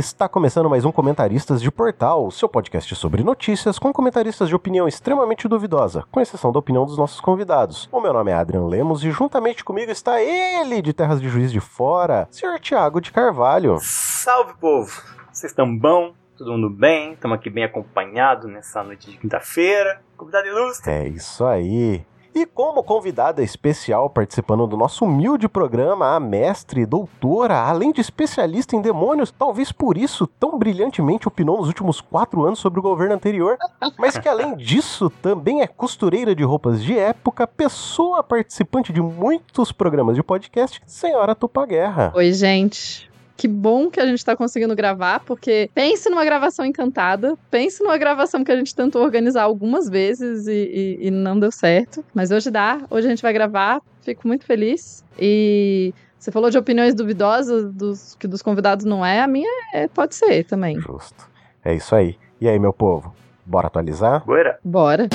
Está começando mais um Comentaristas de Portal, seu podcast sobre notícias com comentaristas de opinião extremamente duvidosa, com exceção da opinião dos nossos convidados. O meu nome é Adrian Lemos e juntamente comigo está ele, de Terras de Juiz de Fora, Sr. Tiago de Carvalho. Salve, povo! Vocês estão bom? Todo mundo bem? Estamos aqui bem acompanhados nessa noite de quinta-feira. Convidado ilustre. É isso aí. E como convidada especial participando do nosso humilde programa, a mestre, doutora, além de especialista em demônios, talvez por isso tão brilhantemente opinou nos últimos quatro anos sobre o governo anterior, mas que além disso também é costureira de roupas de época, pessoa participante de muitos programas de podcast, senhora Tupaguerra. Oi, gente. Que bom que a gente está conseguindo gravar, porque pense numa gravação encantada, pense numa gravação que a gente tentou organizar algumas vezes e, e, e não deu certo. Mas hoje dá, hoje a gente vai gravar, fico muito feliz. E você falou de opiniões duvidosas dos que dos convidados não é, a minha é, pode ser também. Justo. É isso aí. E aí, meu povo? Bora atualizar? Bora. Bora.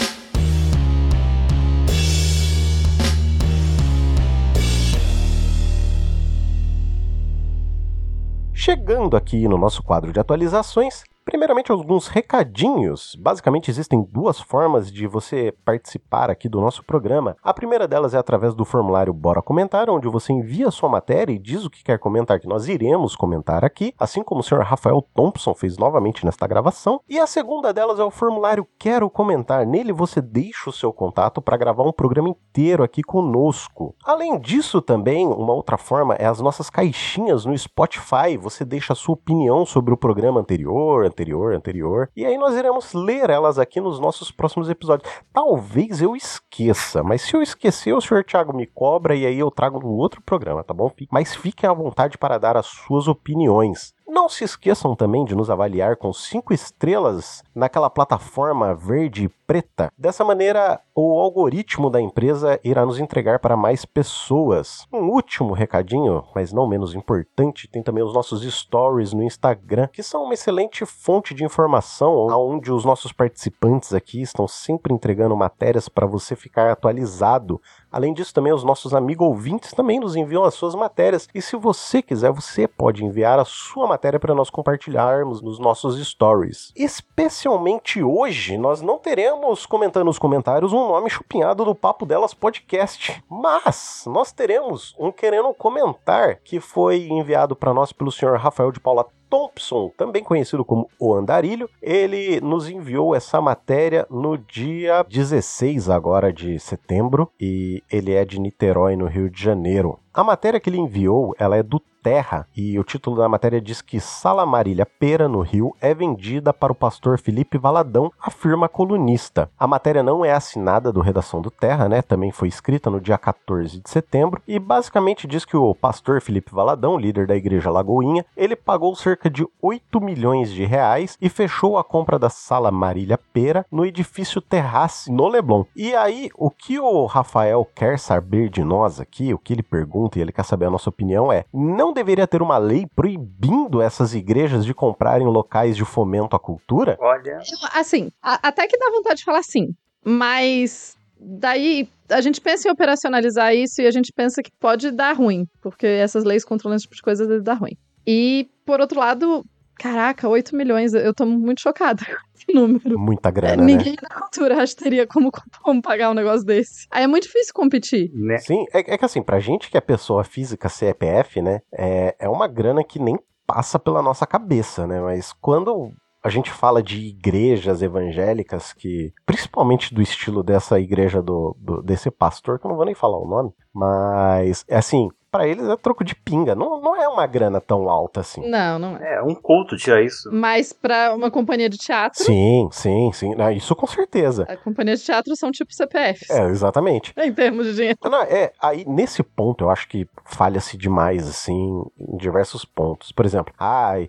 Chegando aqui no nosso quadro de atualizações, Primeiramente, alguns recadinhos. Basicamente, existem duas formas de você participar aqui do nosso programa. A primeira delas é através do formulário Bora Comentar, onde você envia sua matéria e diz o que quer comentar, que nós iremos comentar aqui, assim como o senhor Rafael Thompson fez novamente nesta gravação. E a segunda delas é o formulário Quero Comentar. Nele você deixa o seu contato para gravar um programa inteiro aqui conosco. Além disso, também, uma outra forma é as nossas caixinhas no Spotify. Você deixa a sua opinião sobre o programa anterior anterior, anterior. E aí nós iremos ler elas aqui nos nossos próximos episódios. Talvez eu esqueça, mas se eu esquecer, o senhor Thiago me cobra e aí eu trago no outro programa, tá bom? Mas fiquem à vontade para dar as suas opiniões. Não se esqueçam também de nos avaliar com 5 estrelas naquela plataforma verde e preta. Dessa maneira, o algoritmo da empresa irá nos entregar para mais pessoas. Um último recadinho, mas não menos importante, tem também os nossos stories no Instagram, que são uma excelente fonte de informação, onde os nossos participantes aqui estão sempre entregando matérias para você ficar atualizado Além disso, também os nossos amigos ouvintes também nos enviam as suas matérias. E se você quiser, você pode enviar a sua matéria para nós compartilharmos nos nossos stories. Especialmente hoje, nós não teremos comentando nos comentários um nome chupinhado do Papo Delas Podcast. Mas nós teremos um querendo comentar que foi enviado para nós pelo senhor Rafael de Paula Thompson, também conhecido como O Andarilho, ele nos enviou essa matéria no dia 16 agora de setembro e ele é de Niterói, no Rio de Janeiro. A matéria que ele enviou, ela é do Terra, e o título da matéria diz que Sala Marília Pera, no Rio, é vendida para o pastor Felipe Valadão, afirma a colunista. A matéria não é assinada do Redação do Terra, né? Também foi escrita no dia 14 de setembro, e basicamente diz que o pastor Felipe Valadão, líder da igreja Lagoinha, ele pagou cerca de 8 milhões de reais e fechou a compra da Sala Marília Pera no edifício Terrace, no Leblon. E aí, o que o Rafael quer saber de nós aqui, o que ele pergunta e ele quer saber a nossa opinião é: não deveria ter uma lei proibindo essas igrejas de comprarem locais de fomento à cultura? Olha. Assim, a, até que dá vontade de falar sim. Mas daí a gente pensa em operacionalizar isso e a gente pensa que pode dar ruim, porque essas leis controlando esse tipo de coisa deve dar ruim. E, por outro lado, caraca, 8 milhões, eu tô muito chocada com esse número. Muita grana, é, Ninguém né? na cultura acho que teria como, como pagar um negócio desse. Aí é muito difícil competir. Né? Sim, é, é que assim, pra gente que é pessoa física, CPF, né, é, é uma grana que nem passa pela nossa cabeça, né, mas quando a gente fala de igrejas evangélicas que, principalmente do estilo dessa igreja do, do desse pastor, que eu não vou nem falar o nome, mas é assim, para eles é troco de pinga. Não, não é uma grana tão alta assim. Não, não é. É, um culto tira isso. Mas pra uma companhia de teatro, Sim, sim, sim. Não, isso com certeza. a companhia de teatro são tipo CPFs. É, exatamente. Em termos de dinheiro. Não, é, aí nesse ponto eu acho que falha-se demais, assim, em diversos pontos. Por exemplo, ai,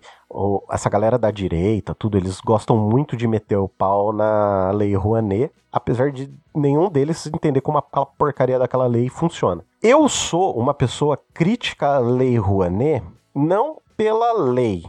essa galera da direita, tudo, eles gostam muito de meter o pau na lei Rouanet, apesar de nenhum deles entender como aquela porcaria daquela lei funciona. Eu sou uma pessoa crítica à lei Rouanet, não pela lei,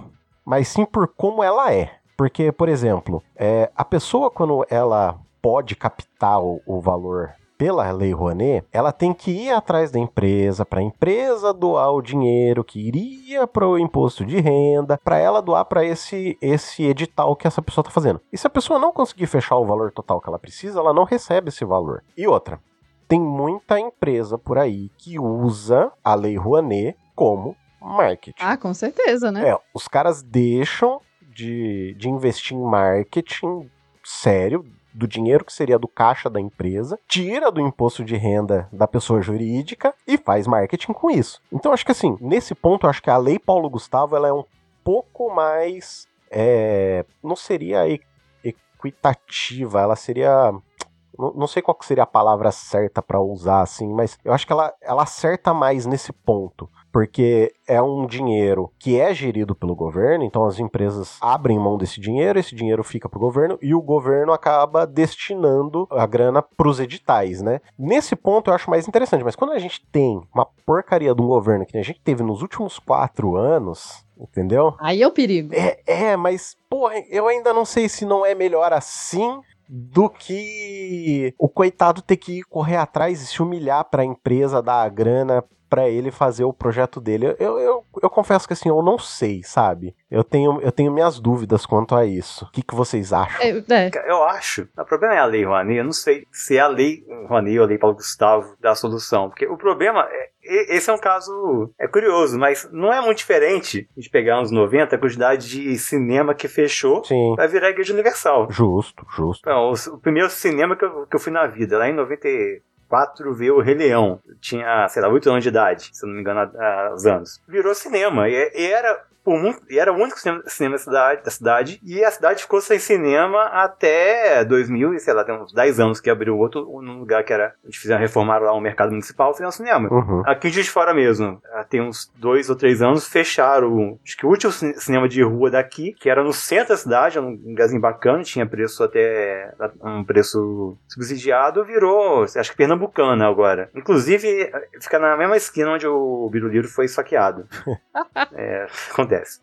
mas sim por como ela é. Porque, por exemplo, é, a pessoa quando ela pode captar o, o valor pela Lei Rouanet, ela tem que ir atrás da empresa, para a empresa doar o dinheiro que iria para o imposto de renda, para ela doar para esse, esse edital que essa pessoa está fazendo. E se a pessoa não conseguir fechar o valor total que ela precisa, ela não recebe esse valor. E outra, tem muita empresa por aí que usa a Lei Rouanet como marketing. Ah, com certeza, né? É, os caras deixam de, de investir em marketing sério, do dinheiro que seria do caixa da empresa, tira do imposto de renda da pessoa jurídica e faz marketing com isso. Então acho que assim, nesse ponto, acho que a lei Paulo Gustavo ela é um pouco mais. É, não seria equitativa, ela seria. Não, sei qual seria a palavra certa para usar assim, mas eu acho que ela, ela acerta mais nesse ponto porque é um dinheiro que é gerido pelo governo, então as empresas abrem mão desse dinheiro, esse dinheiro fica para o governo e o governo acaba destinando a grana para os editais, né? Nesse ponto eu acho mais interessante, mas quando a gente tem uma porcaria de um governo que a gente teve nos últimos quatro anos, entendeu? Aí é o perigo. É, é, mas, porra, eu ainda não sei se não é melhor assim do que o coitado ter que correr atrás e se humilhar para a empresa dar a grana para ele fazer o projeto dele. Eu, eu, eu confesso que assim, eu não sei, sabe? Eu tenho, eu tenho minhas dúvidas quanto a isso. O que, que vocês acham? É, é. Eu acho. O problema é a lei Rouanet. Eu não sei se é a lei Rouanet ou a lei Paulo Gustavo da solução. Porque o problema é. Esse é um caso é curioso, mas não é muito diferente de pegar uns 90 a quantidade de cinema que fechou Sim. vai virar Igreja Universal. Justo, justo. Então, o, o primeiro cinema que eu, que eu fui na vida, lá em 90, 4 ver o Rei Leão. tinha, sei lá, 8 anos de idade, se não me engano, há, há anos. Virou cinema. E, e era e era o único cinema, cinema da, cidade, da cidade, e a cidade ficou sem cinema até 2000, e sei lá, tem uns 10 anos que abriu outro, num lugar que era, a gente fizeram reformar lá o mercado municipal, fizeram cinema. Uhum. Aqui de fora mesmo, tem uns dois ou três anos, fecharam, acho que o último cinema de rua daqui, que era no centro da cidade, um lugarzinho bacana, tinha preço até, um preço subsidiado, virou, acho que pernambucana agora. Inclusive, fica na mesma esquina onde o Biruliro foi saqueado. é, acontece acontece.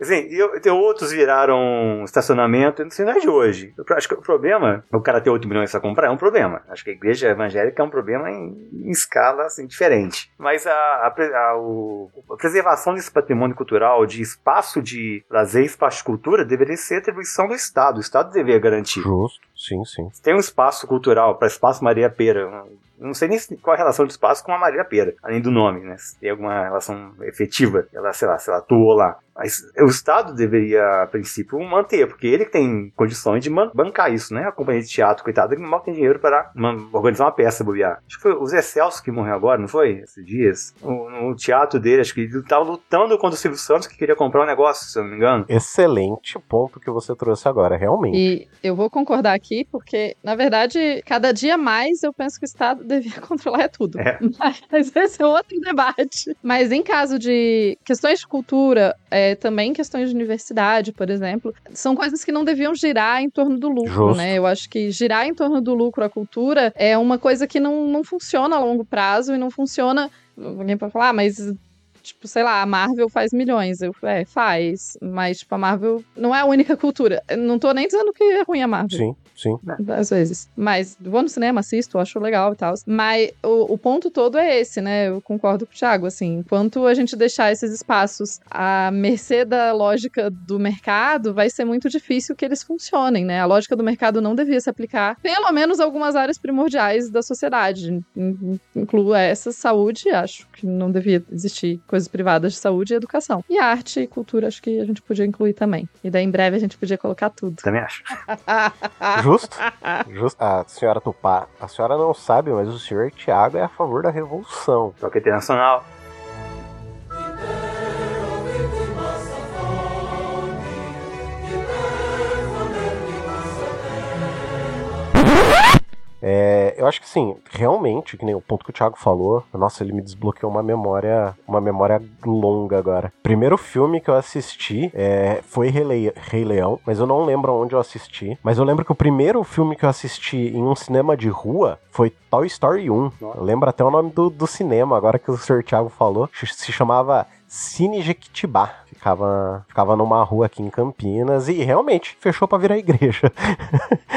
Assim, eu, tem outros viraram estacionamento, não é de hoje. Eu acho que o problema, o cara ter 8 milhões para comprar é um problema. Acho que a igreja evangélica é um problema em, em escala assim, diferente. Mas a, a, a, o, a, preservação desse patrimônio cultural, de espaço de lazer, espaço de cultura, deveria ser atribuição do Estado. O Estado deveria garantir. Justo, sim, sim. Tem um espaço cultural para Espaço Maria Pera, não sei nem qual a relação de espaço com a Maria Pera, além do nome, né? Se tem alguma relação efetiva. Ela, sei lá, se ela atuou lá. Mas o Estado deveria, a princípio, manter, porque ele tem condições de bancar isso, né? A companhia de teatro, coitada, que mal tem dinheiro para uma, organizar uma peça, bobear. Acho que foi o Zé Celso que morreu agora, não foi? Esses dias. No, teatro dele, acho que ele estava lutando contra o Silvio Santos, que queria comprar um negócio, se eu não me engano. Excelente ponto que você trouxe agora, realmente. E eu vou concordar aqui, porque, na verdade, cada dia mais eu penso que o Estado devia controlar tudo. É. Mas esse é outro debate. Mas em caso de questões de cultura, é, também questões de universidade, por exemplo, são coisas que não deviam girar em torno do lucro, Justo. né? Eu acho que girar em torno do lucro a cultura é uma coisa que não, não funciona a longo prazo e não funciona. Alguém pode falar, ah, mas Tipo, sei lá, a Marvel faz milhões. Eu, é, faz. Mas, tipo, a Marvel não é a única cultura. Eu não tô nem dizendo que é ruim a Marvel. Sim, sim. Às vezes. Mas vou no cinema, assisto, acho legal e tal. Mas o, o ponto todo é esse, né? Eu concordo com o Thiago, assim. Enquanto a gente deixar esses espaços à mercê da lógica do mercado, vai ser muito difícil que eles funcionem, né? A lógica do mercado não devia se aplicar, pelo menos algumas áreas primordiais da sociedade. Inclua essa saúde, acho que não devia existir coisas privadas de saúde e educação. E arte e cultura, acho que a gente podia incluir também. E daí em breve a gente podia colocar tudo. Também acho. Justo. Justo. A senhora Tupá, a senhora não sabe, mas o senhor Tiago é a favor da revolução. Toque internacional. É, eu acho que sim, realmente, que nem o ponto que o Thiago falou, nossa, ele me desbloqueou uma memória, uma memória longa agora. Primeiro filme que eu assisti é, foi Rei, Rei Leão, mas eu não lembro onde eu assisti. Mas eu lembro que o primeiro filme que eu assisti em um cinema de rua foi Toy Story 1. Lembra até o nome do, do cinema, agora que o Sr. Thiago falou. Se chamava Cine Jequitibá ficava, ficava numa rua aqui em Campinas e realmente fechou para virar igreja.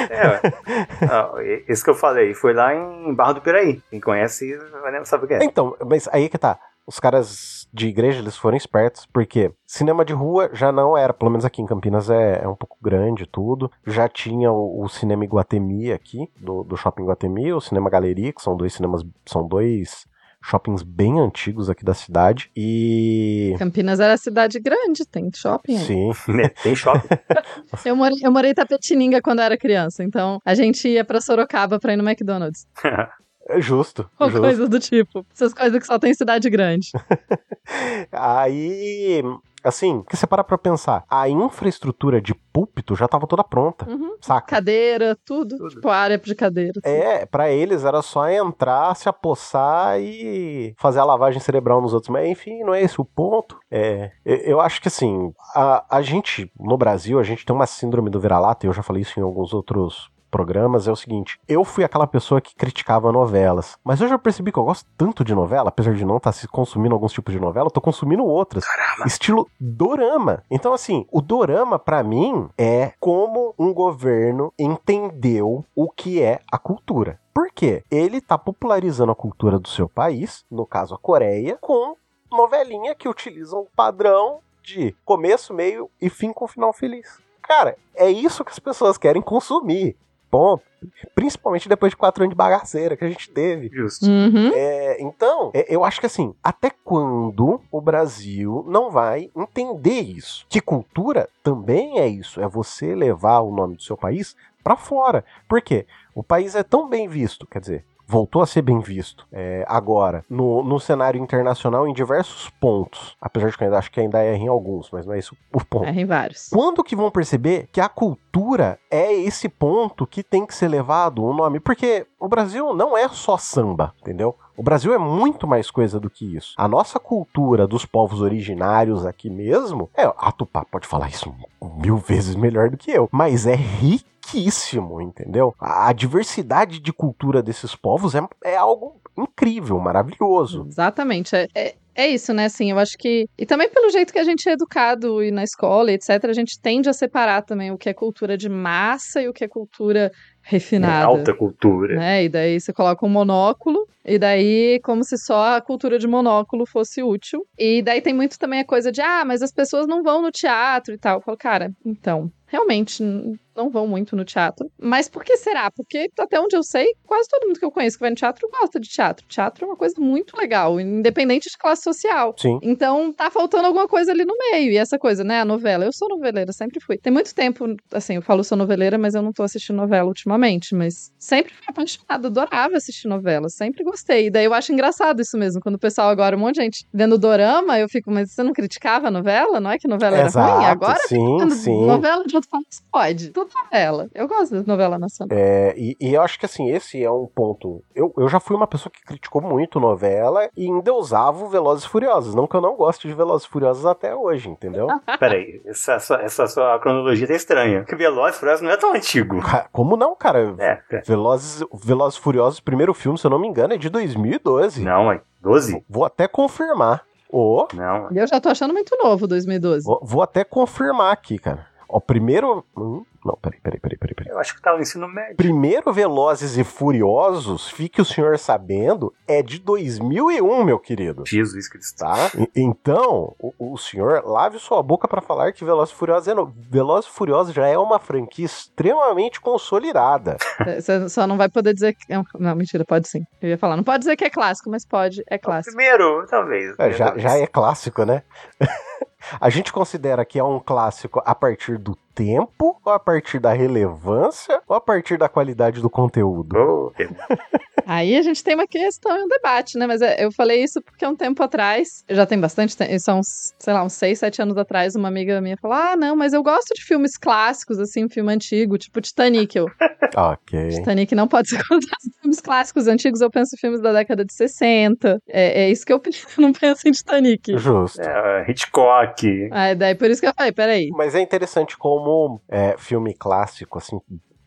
É, não, esse que eu falei foi lá em Barra do Piraí. Quem conhece sabe o que é. Então, mas aí que tá. Os caras de igreja, eles foram espertos, porque cinema de rua já não era, pelo menos aqui em Campinas é, é um pouco grande tudo. Já tinha o, o cinema Iguatemi aqui, do, do Shopping Iguatemi, o Cinema Galeria, que são dois cinemas, são dois shoppings bem antigos aqui da cidade. E. Campinas era cidade grande, tem shopping. Sim. Né, tem shopping. eu, morei, eu morei em Tapetininga quando eu era criança, então a gente ia pra Sorocaba pra ir no McDonald's. É justo. Ou justo. coisa do tipo. Essas coisas que só tem cidade grande. Aí, assim, que você para pra pensar, a infraestrutura de púlpito já tava toda pronta, Uhum. saca? Cadeira, tudo. Tudo. Tipo, área de cadeira. assim. É, pra eles era só entrar, se apossar e fazer a lavagem cerebral nos outros. Mas enfim, não é esse o ponto. É, eu- acho que assim, a, a gente, no Brasil, a gente tem uma síndrome do vira-lata, e eu já falei isso em alguns outros programas, é o seguinte, eu fui aquela pessoa que criticava novelas, mas eu já percebi que eu gosto tanto de novela, apesar de não estar se consumindo alguns tipos de novela, eu tô consumindo outras Caramba. estilo dorama. Então, assim, o dorama, pra mim, é como um governo entendeu o que é a cultura. Por quê? Ele tá popularizando a cultura do seu país, no caso a Coreia, com novelinha que utilizam o padrão de começo, meio e fim com final feliz. Cara, é isso que as pessoas querem consumir. Ponto. Principalmente depois de quatro anos de bagaceira que a gente teve. Justo. Uhum. É, então, é, eu acho que assim, até quando o Brasil não vai entender isso? Que cultura também é isso, é você levar o nome do seu país pra fora. Por quê? O país é tão bem visto, quer dizer, voltou a ser bem visto é, agora no, no cenário internacional em diversos pontos. Apesar de que eu ainda acho que ainda erra em alguns, mas não é isso o ponto. É, em vários. Quando que vão perceber que a cultura é esse ponto que tem que ser levado o nome? Porque o Brasil não é só samba, entendeu? O Brasil é muito mais coisa do que isso. A nossa cultura dos povos originários aqui mesmo, é, a Tupá pode falar isso mil vezes melhor do que eu, mas é riquíssimo, entendeu? A, a diversidade de cultura desses povos é, é algo incrível, maravilhoso. Exatamente. É, é, é isso, né? Assim, eu acho que. E também pelo jeito que a gente é educado e na escola, etc., a gente tende a separar também o que é cultura de massa e o que é cultura refinada. Alta cultura. né? E daí você coloca um monóculo, e daí como se só a cultura de monóculo fosse útil. E daí tem muito também a coisa de, ah, mas as pessoas não vão no teatro e tal. Eu falo, cara, então, realmente não vão muito no teatro. Mas por que será? Porque até onde eu sei, quase todo mundo que eu conheço que vai no teatro gosta de teatro. Teatro é uma coisa muito legal, independente de classe social. Sim. Então tá faltando alguma coisa ali no meio. E essa coisa, né? A novela. Eu sou noveleira, sempre fui. Tem muito tempo, assim, eu falo sou noveleira, mas eu não tô assistindo novela ultimamente. Mas sempre fui apaixonada, adorava assistir novela, sempre gostei. E daí eu acho engraçado isso mesmo. Quando o pessoal agora, um monte de gente vendo dorama, eu fico, mas você não criticava a novela? Não é que novela era Exato, ruim? Agora sim, quando sim. novela de outro país pode. Tudo novela. Eu gosto de novela nacional. É, e, e eu acho que assim, esse é um ponto. Eu, eu já fui uma pessoa que criticou muito novela e endeusava o Velozes e Furiosos. Não que eu não goste de Velozes e Furiosos até hoje, entendeu? Peraí, essa, sua- essa sua cronologia tá estranha. Porque Velozes e Furiosos não é tão antigo. Como não, cara? É, é. Velozes, Velozes e Furiosos, primeiro filme, se eu não me engano, é de 2012. Não, mãe. 12? Vou até confirmar. Ô, Não. E eu já tô achando muito novo 2012. vou, vou até confirmar aqui, cara. Ó, primeiro. Hum, não, peraí, peraí, peraí, peraí. peraí. Eu acho que tava no ensino médio. Primeiro Velozes e Furiosos, fique o senhor sabendo, é de 2001, meu querido. Jesus Cristo. Tá? E- Então, o, o senhor lave sua boca pra falar que Velozes e Furiosos é no... Velozes e Furiosos já é uma franquia extremamente consolidada. Você só não vai poder dizer que. Não, mentira, pode sim. Eu ia falar, não pode dizer que é clássico, mas pode, é clássico. Primeiro, talvez. É, já, já é clássico, né? A gente considera que é um clássico a partir do tempo, ou a partir da relevância, ou a partir da qualidade do conteúdo? Oh, Aí a gente tem uma questão e um debate, né? Mas é, eu falei isso porque um tempo atrás, já tem bastante tempo, são, uns, sei lá, uns 6, 7 anos atrás, uma amiga minha falou: Ah, não, mas eu gosto de filmes clássicos, assim, um filme antigo, tipo Titanic. Eu, Ok. Titanic não pode ser contado filmes clássicos antigos, eu penso em filmes da década de 60. É, é isso que eu penso, eu não penso em Titanic. Justo. é, Hitchcock. Aí daí por isso que eu falei, peraí. Mas é interessante como é, filme clássico, assim,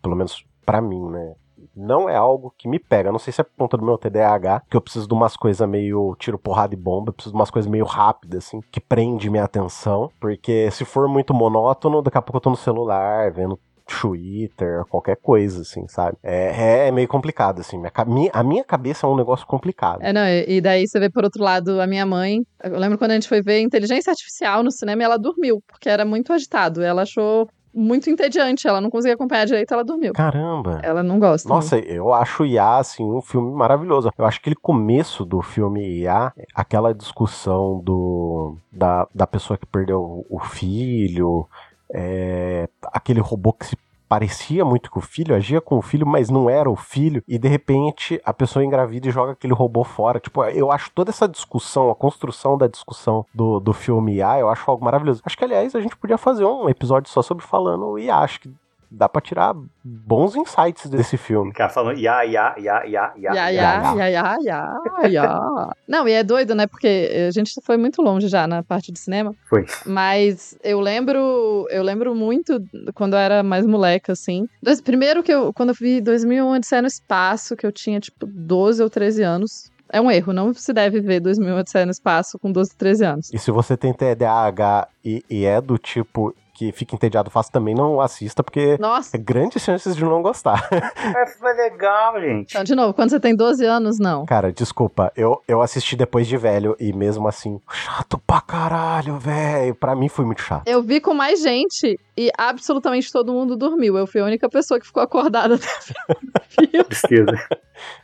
pelo menos pra mim, né? não é algo que me pega. Não sei se é por conta do meu TDAH, que eu preciso de umas coisas meio tiro, porrada e bomba, eu preciso de umas coisas meio rápidas, assim, que prende minha atenção. Porque se for muito monótono, daqui a pouco eu tô no celular, vendo Twitter, qualquer coisa, assim, sabe? É, é, é meio complicado, assim. Minha, a minha cabeça é um negócio complicado. É, não, e daí você vê por outro lado a minha mãe. Eu lembro quando a gente foi ver inteligência artificial no cinema e ela dormiu, porque era muito agitado. Ela achou muito entediante. Ela não conseguia acompanhar direito, ela dormiu. Caramba. Ela não gosta. Nossa, muito. eu acho IA, assim, um filme maravilhoso. Eu acho que aquele começo do filme IA, aquela discussão do da, da pessoa que perdeu o filho, é, aquele robô que se parecia muito com o filho, agia com o filho, mas não era o filho, e de repente a pessoa engravida e joga aquele robô fora. Tipo, eu acho toda essa discussão, a construção da discussão do, do filme IA, eu acho algo maravilhoso. Acho que, aliás, a gente podia fazer um episódio só sobre falando IA. Acho que dá pra tirar bons insights desse filme. Cara falando ya, ya, ya, ya, ya. Ya, ya, ya, ya, ya, ya. Não, e é doido, né? Porque a gente foi muito longe já na parte de cinema. Foi. Mas eu lembro, eu lembro muito quando eu era mais moleca, assim. Primeiro que eu, quando eu vi 2001 Odisseia no Espaço, que eu tinha, tipo, 12 ou 13 anos. É um erro, não se deve ver 2001 Odisseia no Espaço com 12, 13 anos. E se você tem TDAH e, e é do tipo, que fica entediado fácil também não assista, porque Nossa. é grandes chances de não gostar. É, foi legal, gente. Então, de novo, quando você tem 12 anos, não. Cara, desculpa, eu, eu assisti depois de velho e mesmo assim, chato pra caralho, velho. Pra mim foi muito chato. Eu vi com mais gente e absolutamente todo mundo dormiu. Eu fui a única pessoa que ficou acordada até Tristeza.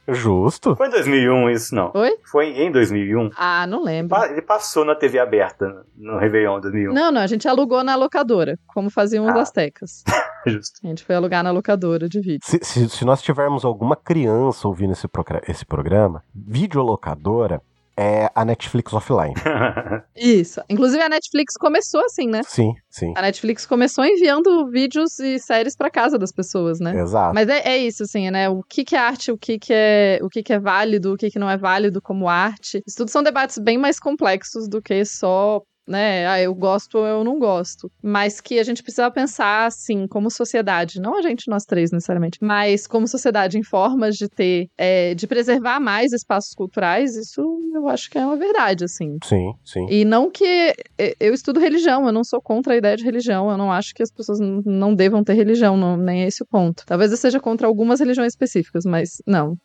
Justo. Foi em 2001 isso, não? Oi? Foi em 2001. Ah, não lembro. Ele passou na TV aberta no Réveillon 2001. Não, não, a gente alugou na locadora, como faziam os ah. astecas. Justo. A gente foi alugar na locadora de vídeo. Se, se, se nós tivermos alguma criança ouvindo esse, esse programa, videolocadora é a Netflix offline. Isso. Inclusive a Netflix começou assim, né? Sim, sim. A Netflix começou enviando vídeos e séries para casa das pessoas, né? Exato. Mas é, é, isso, assim, né? O que, que é arte, o que, que é o que, que é válido, o que, que não é válido como arte. Isso tudo são debates bem mais complexos do que só né? Ah, eu gosto ou eu não gosto. Mas que a gente precisa pensar, assim, como sociedade, não a gente, nós três, necessariamente, mas como sociedade em formas de ter, é, de preservar mais espaços culturais, isso eu acho que é uma verdade, assim. Sim, sim. E não que. Eu estudo religião, eu não sou contra a ideia de religião, eu não acho que as pessoas não devam ter religião, não, nem é esse o ponto. Talvez eu seja contra algumas religiões específicas, mas não.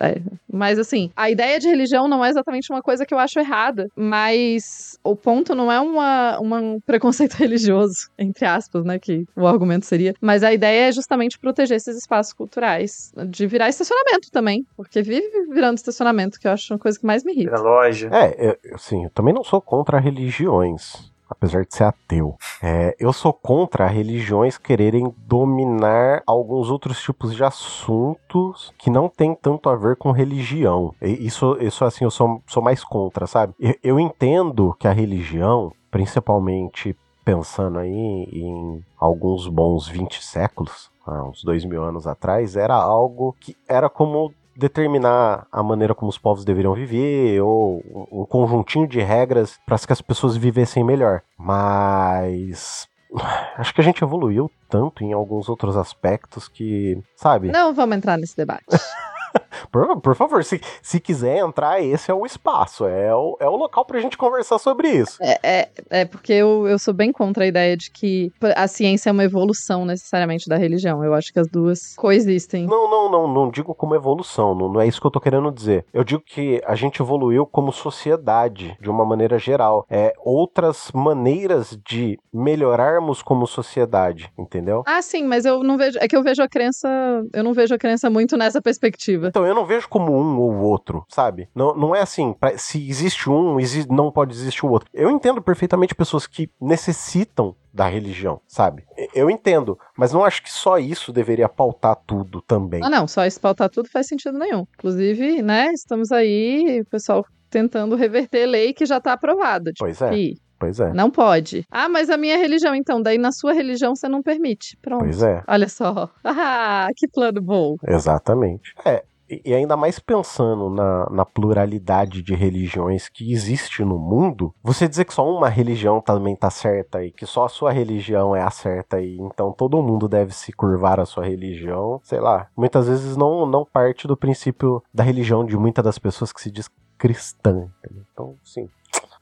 É. Mas, assim, a ideia de religião não é exatamente uma coisa que eu acho errada, mas o ponto não não é uma, uma, um preconceito religioso, entre aspas, né? Que o argumento seria. Mas a ideia é justamente proteger esses espaços culturais. De virar estacionamento também. Porque vive virando estacionamento, que eu acho uma coisa que mais me irrita. Vira loja. É, eu, assim, eu também não sou contra religiões apesar de ser ateu. É, eu sou contra religiões quererem dominar alguns outros tipos de assuntos que não tem tanto a ver com religião. Isso, isso assim, eu sou, sou mais contra, sabe? Eu, eu entendo que a religião, principalmente pensando aí em alguns bons 20 séculos, uns dois mil anos atrás, era algo que era como determinar a maneira como os povos deveriam viver ou um conjuntinho de regras para que as pessoas vivessem melhor. Mas acho que a gente evoluiu tanto em alguns outros aspectos que, sabe? Não vamos entrar nesse debate. por, por, favor, se, se quiser entrar, esse é o espaço, é o, é o local pra gente conversar sobre isso. É, é, é, porque eu, eu sou bem contra a ideia de que a ciência é uma evolução necessariamente da religião. Eu acho que as duas coexistem. Não, não, não, não digo como evolução, não, não é isso que eu tô querendo dizer. Eu digo que a gente evoluiu como sociedade, de uma maneira geral. É outras maneiras de melhorarmos como sociedade, entendeu? Ah, sim, mas eu não vejo. É que eu vejo a crença. Eu não vejo a crença muito nessa perspectiva. Então, eu não vejo como um ou outro, sabe? Não, não é assim, pra, se existe um, existe, não pode existir o outro. Eu entendo perfeitamente pessoas que necessitam da religião, sabe? Eu entendo, mas não acho que só isso deveria pautar tudo também. Ah, não, só isso pautar tudo faz sentido nenhum. Inclusive, né, estamos aí, o pessoal tentando reverter lei que já tá aprovada. Tipo, pois é. Que Pois é. Não pode. Ah, mas a minha religião, então. Daí na sua religião você não permite. Pronto. Pois é. Olha só. Ah, que plano bom. Exatamente. É, E ainda mais pensando na, na, pluralidade de religiões que existe no mundo, você dizer que só uma religião também tá certa e que só a sua religião é a certa e então todo mundo deve se curvar à sua religião, sei lá, muitas vezes não, não parte do princípio da religião de muitas das pessoas que se diz cristã. Então, sim.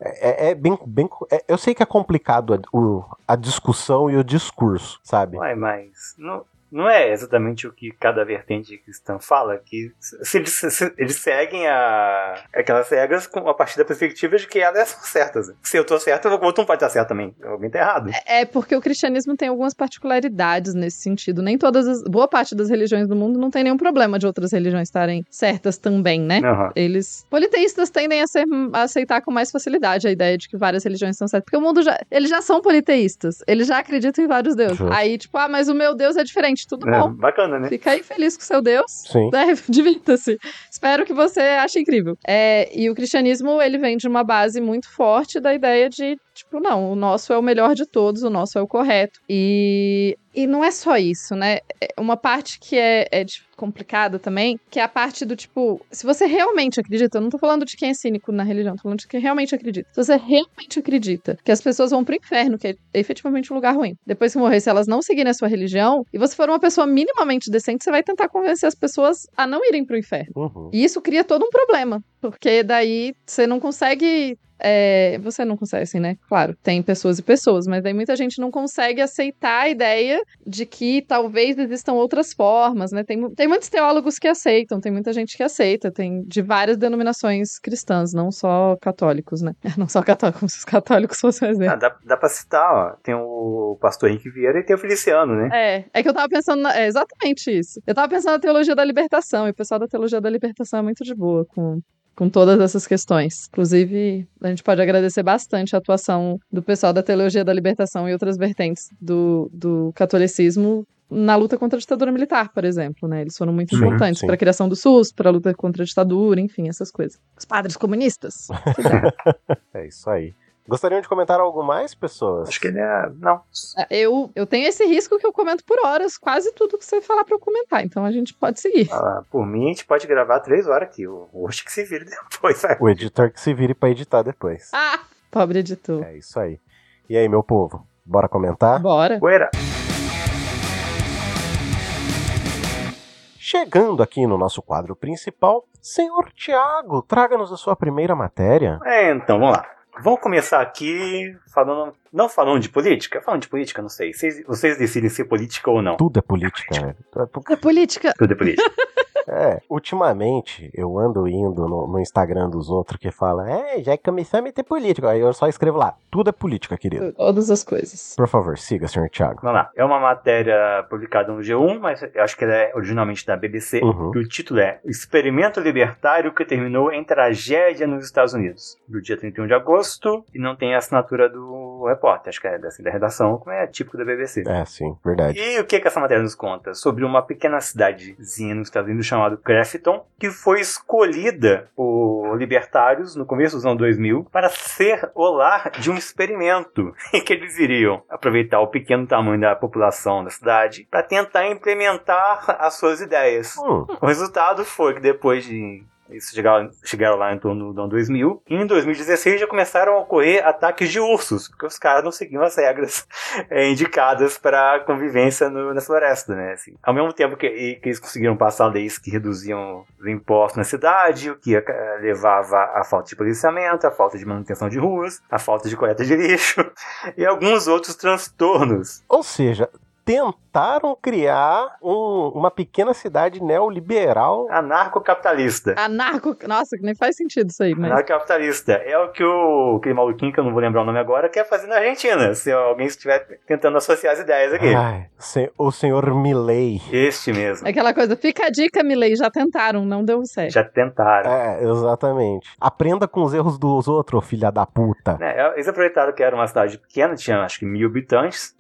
É, é, é bem. bem é, eu sei que é complicado a, o, a discussão e o discurso, sabe? Ué, mas. Não, não é exatamente o que cada vertente cristã fala, que se eles, se eles seguem a, aquelas regras com, a partir da perspectiva de que elas são certas. Se eu tô certo, o outro não pode estar certo também. Alguém tá errado. É, é porque o cristianismo tem algumas particularidades nesse sentido. Nem todas as. Boa parte das religiões do mundo não tem nenhum problema de outras religiões estarem certas também, né? Uhum. Eles. Politeístas tendem a, ser, a aceitar com mais facilidade a ideia de que várias religiões são certas. Porque o mundo já. Eles já são politeístas. Eles já acreditam em vários deuses. Justo. Aí, tipo, ah, mas o meu Deus é diferente gente, tudo é, bom. Bacana, né? Fica aí feliz com seu Deus. Sim. Né? Divirta-se. Espero que você ache incrível. É, e o cristianismo, ele vem de uma base muito forte da ideia de, tipo, não, o nosso é o melhor de todos, o nosso é o correto. E e não é só isso, né? É uma parte que é, é, complicada também, que é a parte do tipo, se você realmente acredita, eu não tô falando de quem é cínico na religião, tô falando de quem realmente acredita. Se você realmente acredita que as pessoas vão pro inferno, que é efetivamente um lugar ruim, depois que morrer, se elas não seguirem a sua religião, e você for uma pessoa minimamente decente, você vai tentar convencer as pessoas a não irem pro inferno. Uhum. E isso cria todo um problema, porque daí você não consegue é, você não consegue, assim, né? Claro, tem pessoas e pessoas, mas daí muita gente não consegue aceitar a ideia de que talvez existam outras formas, né? Tem, tem muitos teólogos que aceitam, tem muita gente que aceita, tem de várias denominações cristãs, não só católicos, né? Não só católicos, como se os católicos fossem um exemplo. Ah, dá, dá pra citar, ó. Tem o pastor Henrique Vieira e tem o Feliciano, né? É, é que eu tava pensando, na, é exatamente isso. Eu tava pensando na teologia da libertação, e o pessoal da teologia da libertação é muito de boa com com todas essas questões. Inclusive, a gente pode agradecer bastante a atuação do pessoal da Teologia da Libertação e outras vertentes do, do catolicismo na luta contra a ditadura militar, por exemplo, né? Eles foram muito importantes para a criação do SUS, para a luta contra a ditadura, enfim, essas coisas. Os padres comunistas. é isso aí. Gostariam de comentar algo mais, pessoas? Acho que ele é. Não. É, eu, eu tenho esse risco que eu comento por horas, quase tudo que você falar pra eu comentar, então a gente pode seguir. Ah, por mim, a gente pode gravar três horas aqui. O hoje que se vire depois. O editor que se vire pra editar depois. Ah, pobre editor. É isso aí. E aí, meu povo? Bora comentar? Bora. Poeira. Chegando aqui no nosso quadro principal, senhor Tiago, traga-nos a sua primeira matéria. É, então, vamos lá. Vamos começar aqui falando. Não falando de política? Falando de política, não sei. Vocês, vocês decidem ser política ou não. Tudo é política. É política. Tudo é política. É, ultimamente eu ando indo no, no, Instagram dos outros que fala, é, já começou a meter política. Aí eu só escrevo lá, tudo é política, querido. Todas as coisas. Por favor, siga, senhor Thiago. Vamos lá. É uma matéria publicada no G1, mas eu acho que ela é originalmente da BBC. Uhum. E o título é Experimento Libertário que terminou em tragédia nos Estados Unidos. Do dia 31 de agosto, e não tem a assinatura do repórter, acho que é da, da redação, como é típico da BBC. É, sim, verdade. E o que, que essa matéria nos conta? Sobre uma pequena cidadezinha nos Estados Unidos chamado Crafton, que foi escolhida por libertários no começo dos anos 2000 para ser o lar de um experimento em que eles iriam aproveitar o pequeno tamanho da população da cidade para tentar implementar as suas ideias. Hum. O resultado foi que depois de isso chegaram, chegaram lá em torno do ano 2000. E em 2016 já começaram a ocorrer ataques de ursos, porque os caras não seguiam as regras é, indicadas para convivência no, na floresta, né? Assim, ao mesmo tempo que, que, eles conseguiram passar leis que reduziam os impostos na cidade, o que eh, levava à falta de policiamento, à falta de manutenção de ruas, à falta de coleta de lixo e alguns outros transtornos. Ou seja, tentaram criar um, uma pequena cidade neoliberal. Anarcocapitalista. Anarco. Nossa, que nem faz sentido isso aí. Mas... Anarcocapitalista. É o que o aquele maluquinho, que eu não vou lembrar o nome agora, quer fazer na Argentina. Se alguém estiver tentando associar as ideias aqui. Ai, o senhor Milley. Este mesmo. Aquela coisa, fica a dica, Milley. Já tentaram, não deu certo. Já tentaram. É, exatamente. Aprenda com os erros dos outros, filha da puta. É, eles aproveitaram que era uma cidade pequena, tinha acho que mil habitantes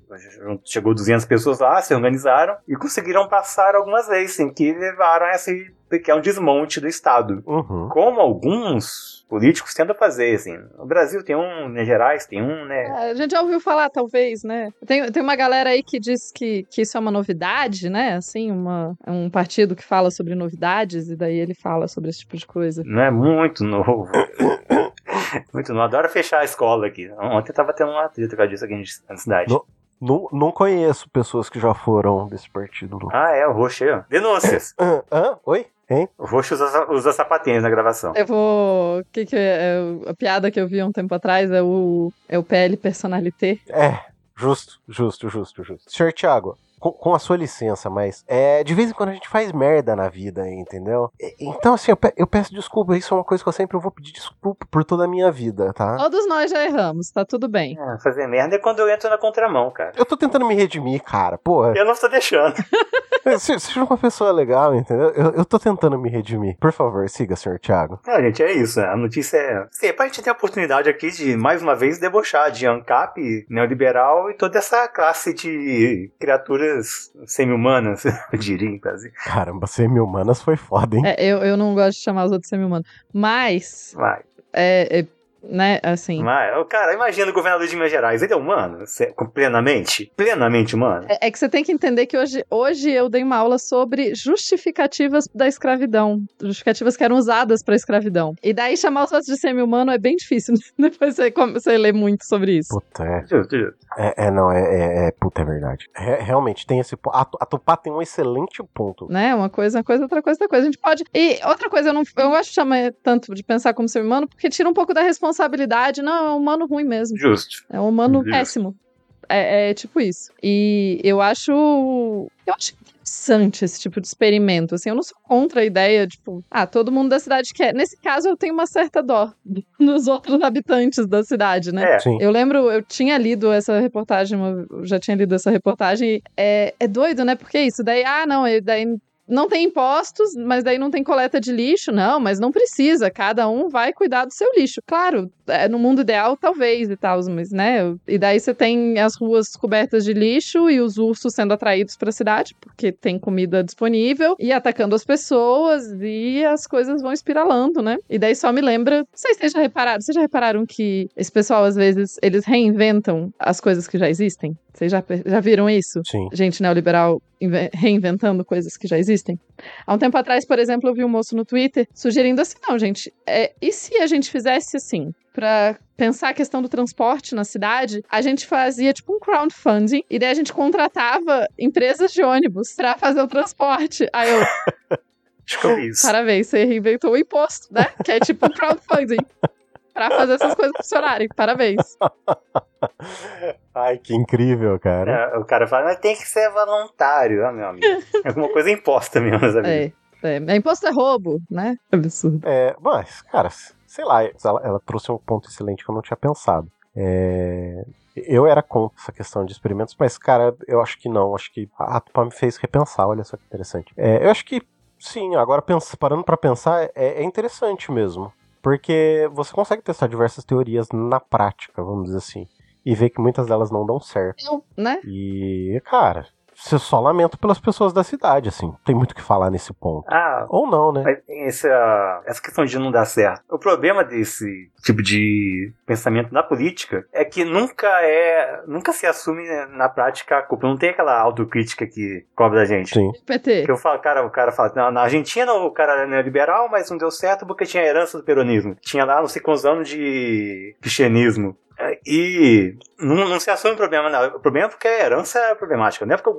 chegou 200 pessoas lá, se organizaram e conseguiram passar algumas leis, sim, que levaram a esse pequeno desmonte do Estado. Uhum. Como alguns políticos tentam fazer, assim. O Brasil tem um, Minas Gerais tem um, né? É, a gente já ouviu falar, talvez, né? Tem, tem uma galera aí que diz que, que isso é uma novidade, né? Assim, uma, um partido que fala sobre novidades e daí ele fala sobre esse tipo de coisa. Não é muito novo. muito novo. Adoro fechar a escola aqui. Ontem tava tendo uma treta com disso aqui na cidade. No... Não, não conheço pessoas que já foram desse partido. Não. Ah, é, o Roxo aí, ó. Denúncias. Hã? Oi? Hein? O Roxo usa, usa sapatinhos na gravação. Eu vou. O que, que é, A piada que eu vi um tempo atrás é o, é o PL Personalité. É, justo, justo, justo, justo. Senhor Thiago, com, com, a sua licença, mas é, de vez em quando a gente faz merda na vida, entendeu? Então, assim, eu, pe eu, peço desculpa, isso é uma coisa que eu sempre vou pedir desculpa por toda a minha vida, tá? Todos nós já erramos, tá tudo bem. É, fazer merda é quando eu entro na contramão, cara. Eu tô tentando me redimir, cara, porra. Eu não tô deixando. Seja uma pessoa legal, entendeu? Eu, eu tô tentando me redimir. Por favor, siga, senhor Thiago. Não, gente, é isso. A notícia é. Sim, a gente tem a oportunidade aqui de, mais uma vez, debochar de ANCAP, neoliberal e toda essa classe de criaturas semi-humanas, eu diria, quase. Caramba, semi-humanas foi foda, hein? É, eu, eu não gosto de chamar os outros semi-humanos. Mas. Vai. É, é, né, assim. Mas, cara, imagina o governador de Minas Gerais, ele é humano? Plenamente? Plenamente humano? É, é, que você tem que entender que hoje, hoje eu dei uma aula sobre justificativas da escravidão. Justificativas que eram usadas pra escravidão. E daí chamar os outros de semi-humano é bem difícil. Depois você, você lê muito sobre isso. Puta, é. É, é, não, é, é, é, Puta, é verdade. É, realmente, tem esse ponto. A, a Tupá tem um excelente ponto. Né, uma coisa, uma coisa, outra coisa, outra coisa. A gente pode. E outra coisa, eu não eu gosto de chamar tanto de pensar como semi-humano, porque tira um pouco da responsabilidade responsabilidade. Não, é um humano ruim mesmo. Justo. É um humano Justo. péssimo. É, é, tipo isso. E eu acho. Eu acho interessante esse tipo de experimento. Assim, eu não sou contra a ideia, tipo, ah, todo mundo da cidade quer. Nesse caso, eu tenho uma certa dó nos outros habitantes da cidade, né? É. Eu lembro, eu tinha lido essa reportagem, eu já tinha lido essa reportagem. É, é doido, né? Porque isso, daí, ah, não, daí não tem impostos, mas daí não tem coleta de lixo. Não, mas não precisa. Cada um vai cuidar do seu lixo. Claro, é, no mundo ideal, talvez e tal, mas, né? E daí você tem as ruas cobertas de lixo e os ursos sendo atraídos para a cidade, porque tem comida disponível e atacando as pessoas e as coisas vão espiralando, né? E daí só me lembra. Vocês já repararam. Vocês já repararam que esse pessoal, às vezes, eles reinventam as coisas que já existem? Vocês já, já viram isso? Sim. Gente neoliberal reinventando coisas que já existem. Há um tempo atrás, por exemplo, eu vi um moço no Twitter sugerindo assim: não, gente, é, e se a gente fizesse assim? Para pensar a questão do transporte na cidade, a gente fazia tipo um crowdfunding e daí a gente contratava empresas de ônibus para fazer o transporte. Aí eu. Acho que eu vi isso. Parabéns, você reinventou o imposto, né? Que é tipo um crowdfunding para fazer essas coisas funcionarem. Parabéns. Ai, que incrível, cara. É, o cara fala, mas tem que ser voluntário, ó, meu amigo. É alguma coisa imposta mesmo, sabe? É, é, imposto é roubo, né? Absurdo. É, mas, cara, sei lá, ela, ela trouxe um ponto excelente que eu não tinha pensado. É, eu era contra essa questão de experimentos, mas, cara, eu acho que não. Acho que a Tupá me fez repensar, olha só que interessante. É, eu acho que, sim, agora parando para pensar, é, é, interessante mesmo. Porque você consegue testar diversas teorias na prática, vamos dizer assim. E ver que muitas delas não dão certo. Não, né? E, cara, você só lamento pelas pessoas da cidade, assim. Tem muito o que falar nesse ponto. Ah, Ou não, né? Essa, essa questão de não dar certo. O problema desse tipo de pensamento na política é que nunca é. Nunca se assume na prática a culpa. Não tem aquela autocrítica que cobra da gente. Sim. PT. Que eu falo, cara, o cara fala, na Argentina o cara era liberal, mas não deu certo porque tinha herança do peronismo. Tinha lá não sei quantos anos de cristianismo. E não, não, se assume o problema, não. O problema é porque a herança é problemática. Não é porque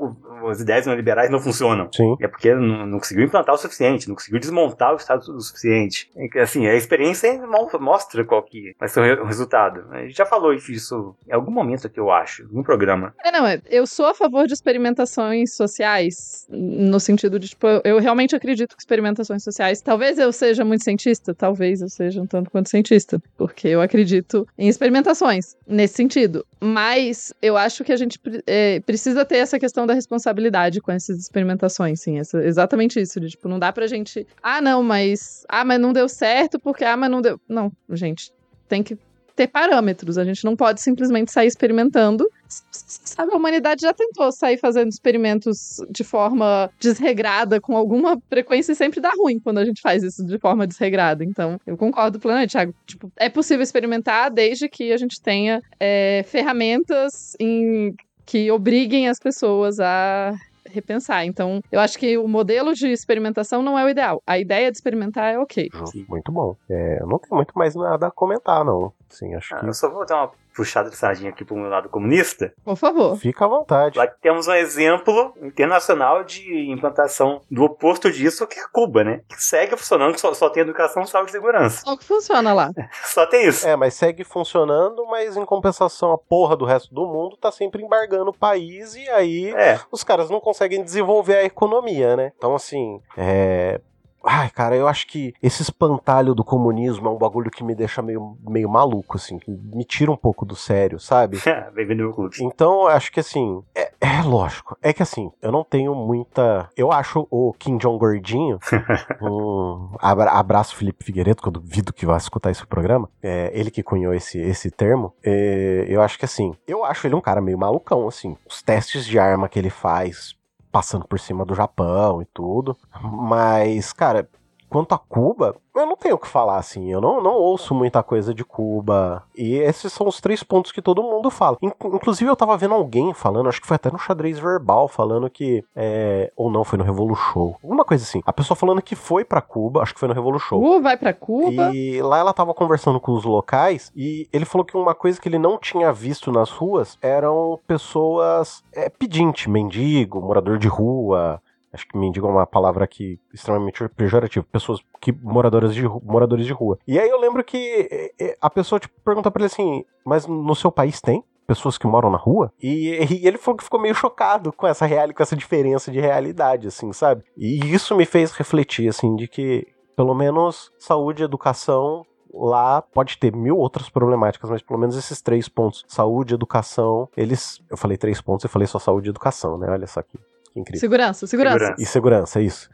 as ideias neoliberais não funcionam. Sim. É porque não, não, conseguiu implantar o suficiente, não conseguiu desmontar o Estado o suficiente. Assim, a experiência mostra qual que vai ser o resultado. A gente já falou disso em algum momento aqui, eu acho, num programa. É, não, é, eu sou a favor de experimentações sociais, no sentido de, tipo, eu realmente acredito que experimentações sociais, talvez eu seja muito cientista, talvez eu seja um tanto quanto cientista, porque eu acredito em experimentações nesse sentido. Mas eu acho que a gente é, precisa ter essa questão da responsabilidade com essas experimentações, sim. Essa, exatamente isso. De, tipo, não dá pra gente. Ah, não, mas. Ah, mas não deu certo porque. Ah, mas não deu. Não, gente. Tem que ter parâmetros. A gente não pode simplesmente sair experimentando Sabe, a humanidade já tentou sair fazendo experimentos de forma desregrada, com alguma frequência, e sempre dá ruim quando a gente faz isso de forma desregrada. Então, eu concordo plenamente, Thiago. Tipo, é possível experimentar desde que a gente tenha é, ferramentas em, que obriguem as pessoas a repensar. Então, eu acho que o modelo de experimentação não é o ideal. A ideia de experimentar é ok. Muito bom. É, eu não tenho muito mais nada a comentar, não. Sim, acho Ah, que. eu só vou dar uma puxada de sardinha aqui pro meu lado comunista. Por favor. Fica à vontade. Lá temos um exemplo internacional de implantação do oposto disso, que é Cuba, né? Que segue funcionando, só, só tem educação, saúde e segurança. Só que funciona lá. Só tem isso. É, mas segue funcionando, mas em compensação a porra do resto do mundo tá sempre embargando o país e aí É, os caras não conseguem desenvolver a economia, né? Então, assim, é. Ai, cara, eu acho que esse espantalho do comunismo é um bagulho que me deixa meio, meio maluco, assim, que me tira um pouco do sério, sabe? bem-vindo ao clube. Então, eu acho que assim, é, é lógico. É que assim, eu não tenho muita. Eu acho o Kim Jong Gordinho. um abra- abraço, Felipe Figueiredo, que eu duvido que vai escutar esse programa. É, ele que cunhou esse, esse termo. É, eu acho que assim, eu acho ele um cara meio malucão, assim. Os testes de arma que ele faz, passando por cima do Japão e tudo. Mas, cara, quanto a Cuba, eu não tenho o que falar, assim. Eu não, não ouço muita coisa de Cuba. E esses são os três pontos que todo mundo fala. In- Inclusive, eu tava vendo alguém falando, acho que foi até no xadrez verbal, falando que. é, ou não, foi no Revolu Show. Alguma coisa assim. A pessoa falando que foi pra Cuba, acho que foi no Revolu Show. Uh, vai pra Cuba. E lá ela tava conversando com os locais e ele falou que uma coisa que ele não tinha visto nas ruas eram pessoas é, pedinte, mendigo, morador de rua. Acho que mendigo é uma palavra aqui extremamente pejorativa. Pessoas que moradoras de, moradores de rua. E aí eu lembro que é, é, a pessoa tipo, pergunta pra ele assim: Mas no seu país tem? Pessoas que moram na rua? E, e ele falou que ficou meio chocado com essa real, com essa diferença de realidade, assim, sabe? E isso me fez refletir, assim, de que pelo menos saúde e educação lá pode ter mil outras problemáticas, mas pelo menos esses três pontos, saúde, educação, eles, eu falei três pontos, eu falei só saúde e educação, né? Olha só que incrível. Segurança, segurança. Segurança. E segurança, é isso.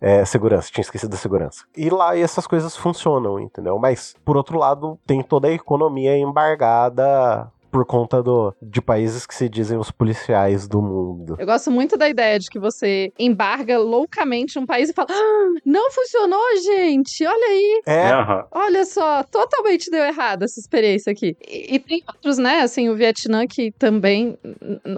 É, segurança, tinha esquecido da segurança. E lá essas coisas funcionam, entendeu? Mas, por outro lado, tem toda a economia embargada por conta do, de países que se dizem os policiais do mundo. Eu gosto muito da ideia de que você embarga loucamente um país e fala: "Ah, não funcionou, gente! Olha aí! É. Olha só, totalmente deu errado essa experiência aqui. E, e tem outros, né? Assim, o Vietnã, que também.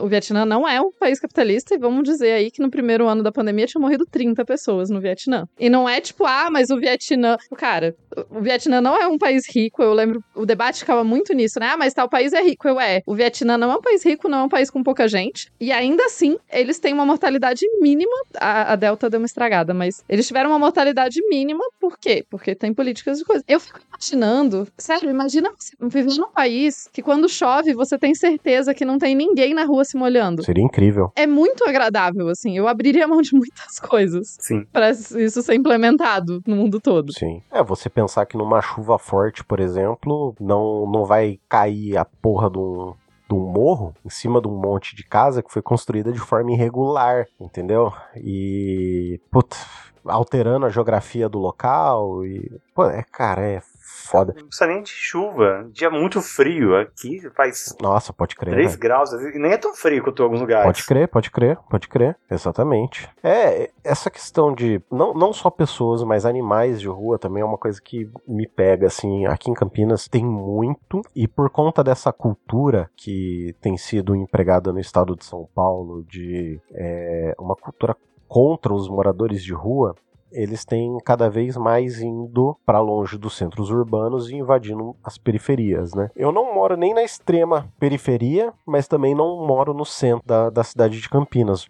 O Vietnã não é um país capitalista, e vamos dizer aí que no primeiro ano da pandemia tinha morrido 30 pessoas no Vietnã. E não é tipo, ah, mas o Vietnã. Cara, o Vietnã não é um país rico. Eu lembro, o debate ficava muito nisso, né? Ah, mas tal país é rico. É. O Vietnã não é um país rico, não é um país com pouca gente. E ainda assim, eles têm uma mortalidade mínima. A, a Delta deu uma estragada, mas eles tiveram uma mortalidade mínima. Por quê? Porque tem políticas de coisa. Eu fico imaginando, sério, imagina você viver num país que quando chove você tem certeza que não tem ninguém na rua se molhando. seria incrível. É muito agradável, assim. Eu abriria mão de muitas coisas Sim. pra isso ser implementado no mundo todo. Sim. É, você pensar que numa chuva forte, por exemplo, não, não vai cair a porra de um, de um morro em cima de um monte de casa que foi construída de forma irregular, entendeu? E. Putz, alterando a geografia do local e. Pô, é, cara, é foda. Não precisa nem de chuva. Dia muito frio. Aqui faz Nossa, pode crer. 3 né? graus. E nem é tão frio quanto em alguns lugares. Pode crer, pode crer, pode crer, exatamente. É, essa questão de não, não só pessoas, mas animais de rua também é uma coisa que me pega, assim, aqui em Campinas tem muito, e por conta dessa cultura que tem sido empregada no estado de São Paulo, de é, uma cultura contra os moradores de rua, eles têm cada vez mais indo para longe dos centros urbanos e invadindo as periferias, né? Eu não moro nem na extrema periferia, mas também não moro no centro da, da cidade de Campinas.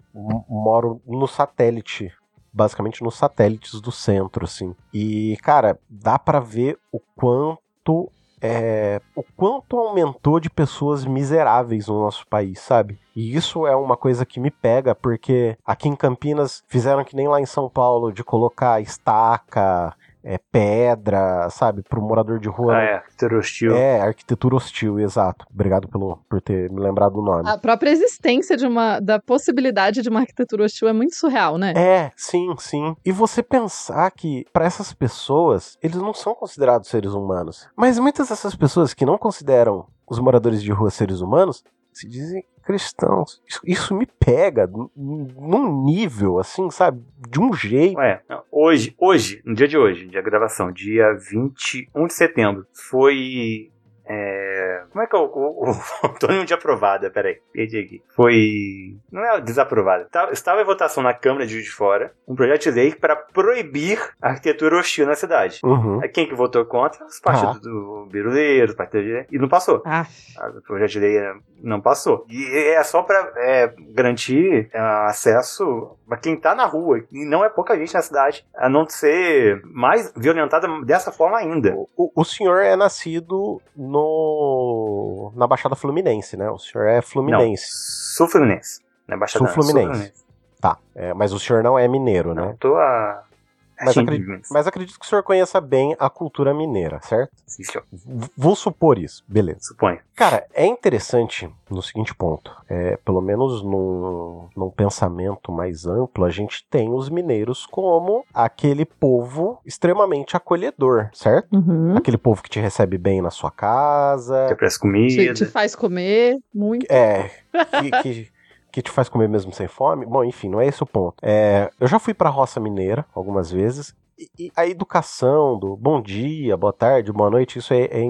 Moro no satélite, basicamente nos satélites do centro, assim. E, cara, dá para ver o quanto é, o quanto aumentou de pessoas miseráveis no nosso país, sabe? E isso é uma coisa que me pega, porque aqui em Campinas fizeram que nem lá em São Paulo, de colocar estaca, é, pedra, sabe, pro morador de rua. Ah, é. Arquitetura hostil. É, arquitetura hostil, exato. Obrigado pelo, por ter me lembrado do nome. A própria existência de uma, da possibilidade de uma arquitetura hostil é muito surreal, né? É, sim, sim. E você pensar que para essas pessoas, eles não são considerados seres humanos. Mas muitas dessas pessoas que não consideram os moradores de rua seres humanos se dizem cristãos. Isso, isso me pega num nível, assim, sabe? De um jeito. É, hoje, hoje, no dia de hoje, dia de gravação, dia 21 de setembro, foi é... Como é que é o, o, o Antônio de aprovada? Peraí, perdi aqui. Foi. Não é desaprovada. Tá, estava em votação na Câmara de Juiz de Fora um projeto de lei para proibir a arquitetura hostil na cidade. Uhum. Quem que votou contra? Os partidos ah. do Biruleiro, os partidos de... E não passou. Ah. O projeto de lei não passou. E é só para é, garantir é, acesso para quem tá na rua. E não é pouca gente na cidade a não ser mais violentada dessa forma ainda. O, o senhor é nascido no na Baixada Fluminense, né? O senhor é fluminense. Não, sul Fluminense. Na Baixada sul Fluminense. Sul Fluminense. Tá, é, mas o senhor não é mineiro, não, né? Tô a mas acredito, mas acredito, que o senhor conheça bem a cultura mineira, certo? Sim, senhor. Vou supor isso, beleza. Suponho. Cara, é interessante no seguinte ponto. É, pelo menos num, num pensamento mais amplo, a gente tem os mineiros como aquele povo extremamente acolhedor, certo? Uhum. Aquele povo que te recebe bem na sua casa. Que oferece comida. Te, te faz comer muito. É. Que, que, que te faz comer mesmo sem fome. Bom, enfim, não é esse o ponto. É, eu já fui pra roça mineira algumas vezes. E, e a educação do bom dia, boa tarde, boa noite, isso é, é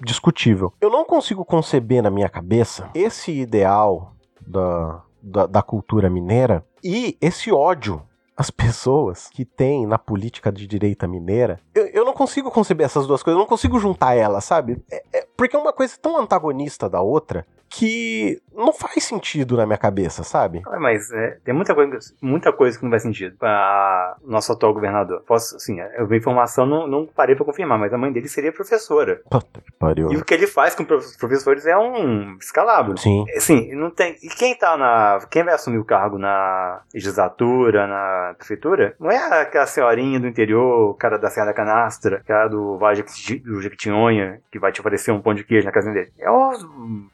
indiscutível. Eu não consigo conceber na minha cabeça esse ideal da, da, da cultura mineira e esse ódio as pessoas que tem na política de direita mineira, eu, eu não consigo conceber essas duas coisas, eu não consigo juntar elas, sabe? É, é, porque é uma coisa tão antagonista da outra que não faz sentido na minha cabeça, sabe? Ah, mas é, tem muita coisa, muita coisa que não faz sentido para nosso atual governador. Posso, assim, eu vi informação, não, não parei para confirmar, mas a mãe dele seria professora. Puta que pariu. E o que ele faz com os professores é um escalabro. Sim. Assim, não tem. E quem tá na. Quem vai assumir o cargo na legislatura, na prefeitura, não é aquela senhorinha do interior, o cara da Serra da Canastra, cara do Vale do Jequitinhonha, que vai te oferecer um pão de queijo na casa dele. É o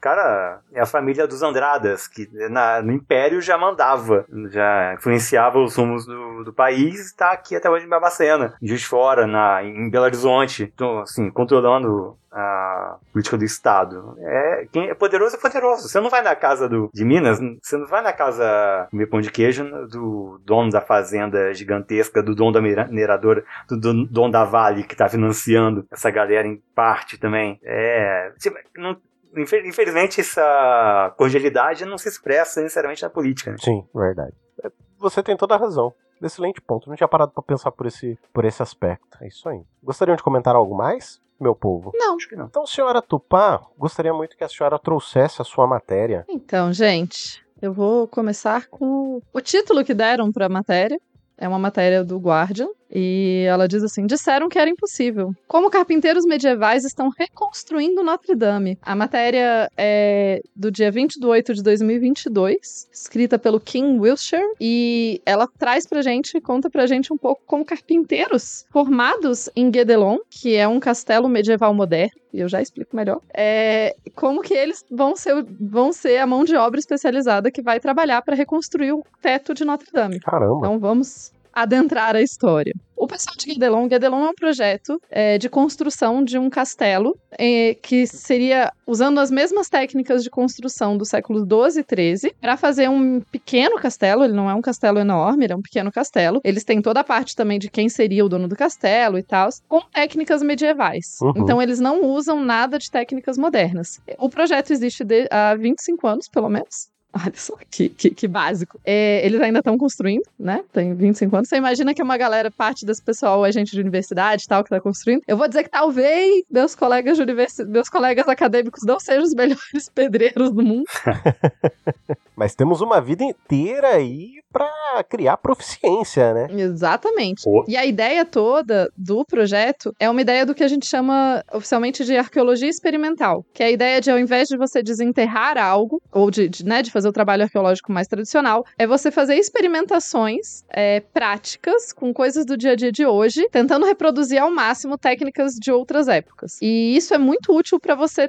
cara é a família dos Andradas, que na, no Império já mandava, já influenciava os rumos do, do país está aqui até hoje em Babacena, Juiz Fora, na, em Belo Horizonte, então, assim, controlando a política do Estado. É, quem é poderoso é poderoso. Você não vai na casa do, de Minas, você não vai na casa comer pão de queijo do dono da fazenda gigantesca, do dono da mineradora, do dono da Vale que está financiando essa galera em parte também. É, não, infelizmente, essa cordialidade não se expressa necessariamente na política. Né? Sim, verdade. É, você tem toda a razão. Excelente ponto. Não tinha parado para pensar por esse, por esse aspecto. É isso aí. Gostariam de comentar algo mais, meu povo? Não. Acho que não. Então, senhora Tupá, gostaria muito que a senhora trouxesse a sua matéria. Então, gente, eu vou começar com o título que deram para a matéria. É uma matéria do Guardian. E ela diz assim: disseram que era impossível. Como carpinteiros medievais estão reconstruindo Notre Dame. A matéria é do dia 20 de 8 de 2022, escrita pelo Kim Wilshire, e ela traz pra gente, conta pra gente um pouco como carpinteiros formados em Guédelon, que é um castelo medieval moderno, e eu já explico melhor, é, como que eles vão ser, vão ser a mão de obra especializada que vai trabalhar para reconstruir o teto de Notre Dame. Caramba! Então vamos adentrar a história. O pessoal de Guedelon, Guedelon é um projeto é, de construção de um castelo é, que seria usando as mesmas técnicas de construção do século 12 e 13 para fazer um pequeno castelo. Ele não é um castelo enorme, ele é um pequeno castelo. Eles têm toda a parte também de quem seria o dono do castelo e tal, com técnicas medievais. Uhum. Então eles não usam nada de técnicas modernas. O projeto existe de, há 25 anos, pelo menos. Olha só, que, que, que básico. É, eles ainda estão construindo, né? Tem 25 anos. Você imagina que uma galera, parte desse pessoal é gente de universidade e tal, que tá construindo. Eu vou dizer que talvez meus colegas de universidade, meus colegas acadêmicos não sejam os melhores pedreiros do mundo. Mas temos uma vida inteira aí para criar proficiência, né? Exatamente. E a ideia toda do projeto é uma ideia do que a gente chama oficialmente de arqueologia experimental, que é a ideia de ao invés de você desenterrar algo ou de, de, né, de fazer o trabalho arqueológico mais tradicional, é você fazer experimentações é, práticas com coisas do dia a dia de hoje, tentando reproduzir ao máximo técnicas de outras épocas. E isso é muito útil para você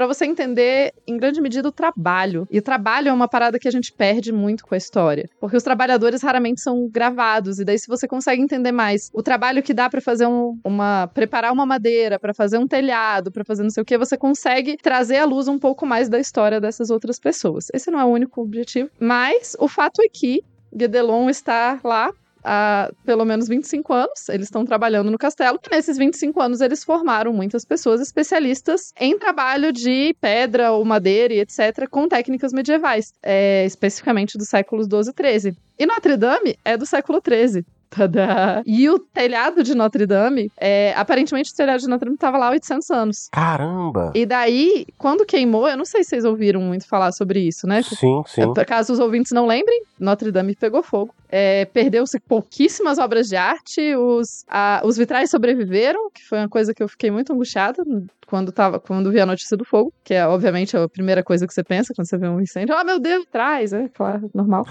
para você entender, em grande medida, o trabalho. E o trabalho é uma parada que a gente perde muito com a história. Porque os trabalhadores raramente são gravados. E daí, se você consegue entender mais o trabalho que dá para fazer um, uma. preparar uma madeira, para fazer um telhado, para fazer não sei o que, você consegue trazer à luz um pouco mais da história dessas outras pessoas. Esse não é o único objetivo. Mas o fato é que Guedelon está lá há pelo menos 25 anos. Eles estão trabalhando no castelo. E nesses 25 anos, eles formaram muitas pessoas especialistas em trabalho de pedra ou madeira e etc., com técnicas medievais, é, especificamente dos séculos 12 e 13. E Notre Dame é do século 13. Tadá. E o telhado de Notre Dame, é, aparentemente o telhado de Notre Dame estava lá há 800 anos. Caramba! E daí, quando queimou, eu não sei se vocês ouviram muito falar sobre isso, né? Sim, sim. Caso os ouvintes não lembrem, Notre Dame pegou fogo. É, Perdeu-se pouquíssimas obras de arte, os, a, os vitrais sobreviveram, que foi uma coisa que eu fiquei muito angustiada quando, tava, quando vi a notícia do fogo, que é obviamente a primeira coisa que você pensa quando você vê um incêndio. Ah, oh, meu Deus, traz, é claro, normal.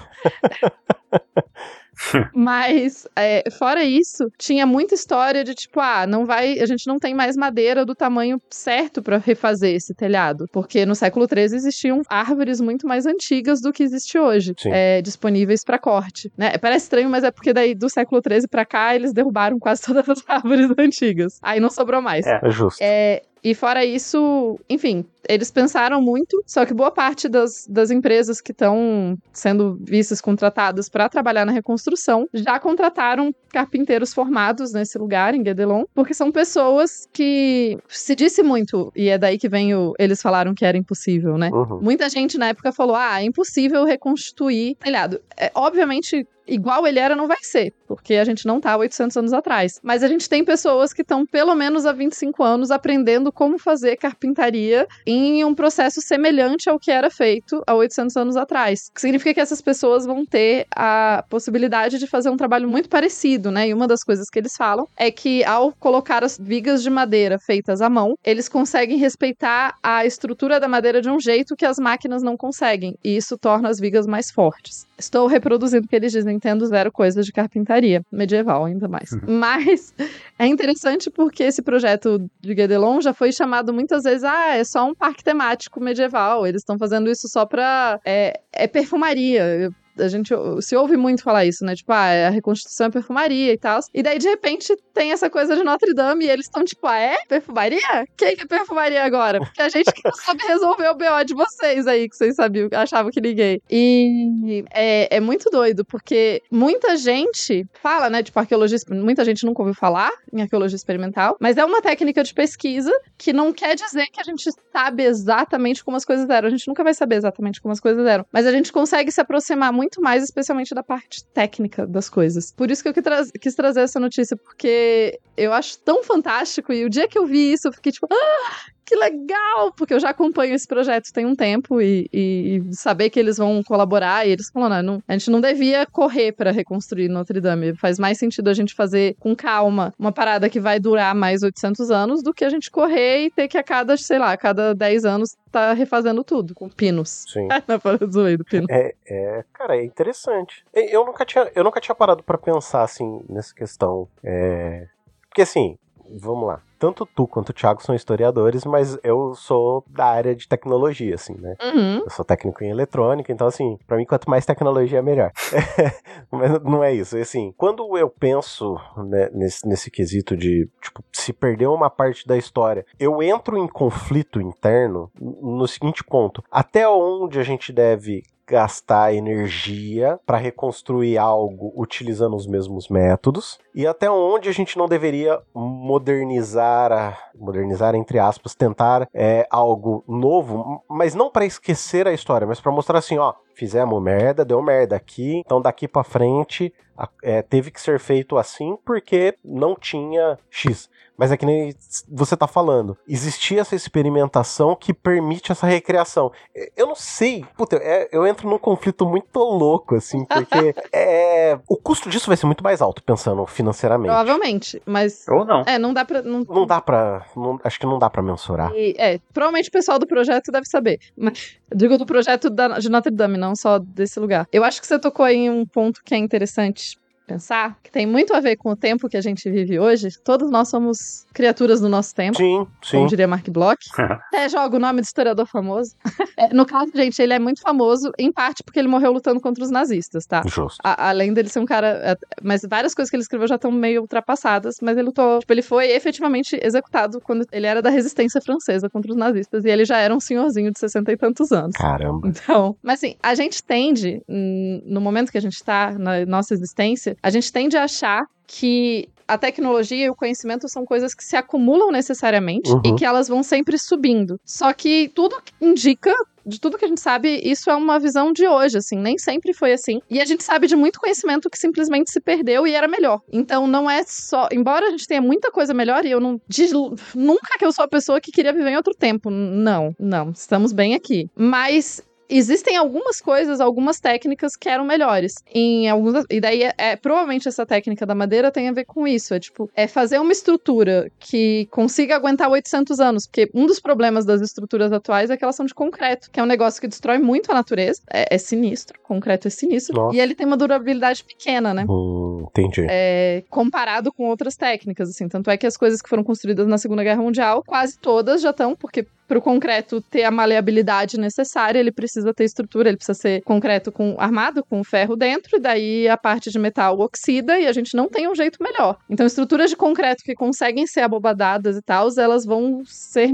Mas, é, fora isso, tinha muita história de tipo, ah, não vai, a gente não tem mais madeira do tamanho certo para refazer esse telhado, porque no século XIII existiam árvores muito mais antigas do que existe hoje, é, disponíveis para corte. Né? Parece estranho, mas é porque daí do século XIII para cá eles derrubaram quase todas as árvores antigas. Aí não sobrou mais. É, é justo. É, e fora isso, enfim, eles pensaram muito, só que boa parte das, das empresas que estão sendo vistas contratadas para trabalhar na reconstrução já contrataram carpinteiros formados nesse lugar, em Guedelon, porque são pessoas que se disse muito, e é daí que vem o. Eles falaram que era impossível, né? Uhum. Muita gente na época falou: ah, é impossível reconstruir telhado. É, obviamente, igual ele era não vai ser, porque a gente não tá 800 anos atrás. Mas a gente tem pessoas que estão pelo menos há 25 anos aprendendo como fazer carpintaria em um processo semelhante ao que era feito há 800 anos atrás. Que significa que essas pessoas vão ter a possibilidade de fazer um trabalho muito parecido, né? E uma das coisas que eles falam é que ao colocar as vigas de madeira feitas à mão, eles conseguem respeitar a estrutura da madeira de um jeito que as máquinas não conseguem, e isso torna as vigas mais fortes. Estou reproduzindo o que eles dizem Nintendo zero coisas de carpintaria medieval, ainda mais. Uhum. Mas é interessante porque esse projeto de Guedelon já foi chamado muitas vezes, ah, é só um parque temático medieval, eles estão fazendo isso só pra. É, é perfumaria a gente se ouve muito falar isso, né? Tipo, ah, a reconstrução é perfumaria e tal. E daí, de repente, tem essa coisa de Notre Dame e eles estão tipo, ah, é? Perfumaria? Quem que é perfumaria agora? Porque a gente que não sabe resolver o BO de vocês aí, que vocês sabiam, achavam que ninguém. E é, é muito doido, porque muita gente fala, né? Tipo, arqueologia, muita gente nunca ouviu falar em arqueologia experimental, mas é uma técnica de pesquisa que não quer dizer que a gente sabe exatamente como as coisas eram. A gente nunca vai saber exatamente como as coisas eram, mas a gente consegue se aproximar muito muito mais, especialmente da parte técnica das coisas. Por isso que eu quis trazer essa notícia, porque eu acho tão fantástico. E o dia que eu vi isso, eu fiquei tipo, ah, que legal! Porque eu já acompanho esse projeto tem um tempo e, e, e saber que eles vão colaborar. E eles falaram, não, a gente não devia correr para reconstruir Notre Dame. Faz mais sentido a gente fazer com calma uma parada que vai durar mais 800 anos do que a gente correr e ter que a cada, sei lá, a cada 10 anos tá refazendo tudo com pinos. Sim. Não, zoei pino. É, é, cara, é interessante. Eu nunca tinha, eu nunca tinha parado para pensar assim nessa questão. É... Porque assim, vamos lá tanto tu quanto o Thiago são historiadores, mas eu sou da área de tecnologia, assim, né? Uhum. Eu sou técnico em eletrônica, então, assim, para mim, quanto mais tecnologia, melhor. mas não é isso. Assim, quando eu penso né, nesse, nesse quesito de, tipo, se perder uma parte da história, eu entro em conflito interno no seguinte ponto: até onde a gente deve gastar energia para reconstruir algo utilizando os mesmos métodos. E até onde a gente não deveria modernizar, a, modernizar entre aspas, tentar é, algo novo, mas não para esquecer a história, mas para mostrar assim, ó, fizemos merda, deu merda aqui, então daqui para frente é, teve que ser feito assim porque não tinha X. Mas é que nem você tá falando. Existia essa experimentação que permite essa recriação. Eu não sei. Puta, é, eu entro num conflito muito louco, assim, porque é, o custo disso vai ser muito mais alto, pensando financeiramente. Provavelmente, mas. Ou não. É, não dá pra. Não, não dá pra. Não, acho que não dá pra mensurar. E, é, provavelmente o pessoal do projeto deve saber. Mas, digo do projeto da, de Notre Dame, não só desse lugar. Eu acho que você tocou aí um ponto que é interessante pensar, que tem muito a ver com o tempo que a gente vive hoje. Todos nós somos criaturas do nosso tempo. Sim, sim. Como diria Mark Bloch. Até joga o nome do historiador famoso. é, no caso, gente, ele é muito famoso, em parte porque ele morreu lutando contra os nazistas, tá? Justo. A, além dele ser um cara. É, mas várias coisas que ele escreveu já estão meio ultrapassadas, mas ele lutou. Tipo, ele foi efetivamente executado quando ele era da resistência francesa contra os nazistas. E ele já era um senhorzinho de sessenta e tantos anos. Caramba. Então, mas assim, a gente tende, no momento que a gente tá, na nossa existência, a gente tende a achar que a tecnologia e o conhecimento são coisas que se acumulam necessariamente uhum. e que elas vão sempre subindo. Só que tudo indica de tudo que a gente sabe, isso é uma visão de hoje, assim, nem sempre foi assim. E a gente sabe de muito conhecimento que simplesmente se perdeu e era melhor. Então não é só, embora a gente tenha muita coisa melhor e eu não diz nunca que eu sou a pessoa que queria viver em outro tempo. Não, não, estamos bem aqui. Mas existem algumas coisas, algumas técnicas que eram melhores. Em alguns, e daí, é, é, provavelmente essa técnica da madeira tem a ver com isso. É tipo, é fazer uma estrutura que consiga aguentar 800 anos. Porque um dos problemas das estruturas atuais é que elas são de concreto, que é um negócio que destrói muito a natureza. É, é sinistro. Concreto é sinistro. Nossa. E ele tem uma durabilidade pequena, né? Hum, entendi. É, comparado com outras técnicas, assim. Tanto é que as coisas que foram construídas na Segunda Guerra Mundial, quase todas já estão, porque para o concreto ter a maleabilidade necessária, ele precisa ter estrutura, ele precisa ser concreto com armado com ferro dentro, e daí a parte de metal oxida e a gente não tem um jeito melhor. Então, estruturas de concreto que conseguem ser abobadadas e tal, elas vão ser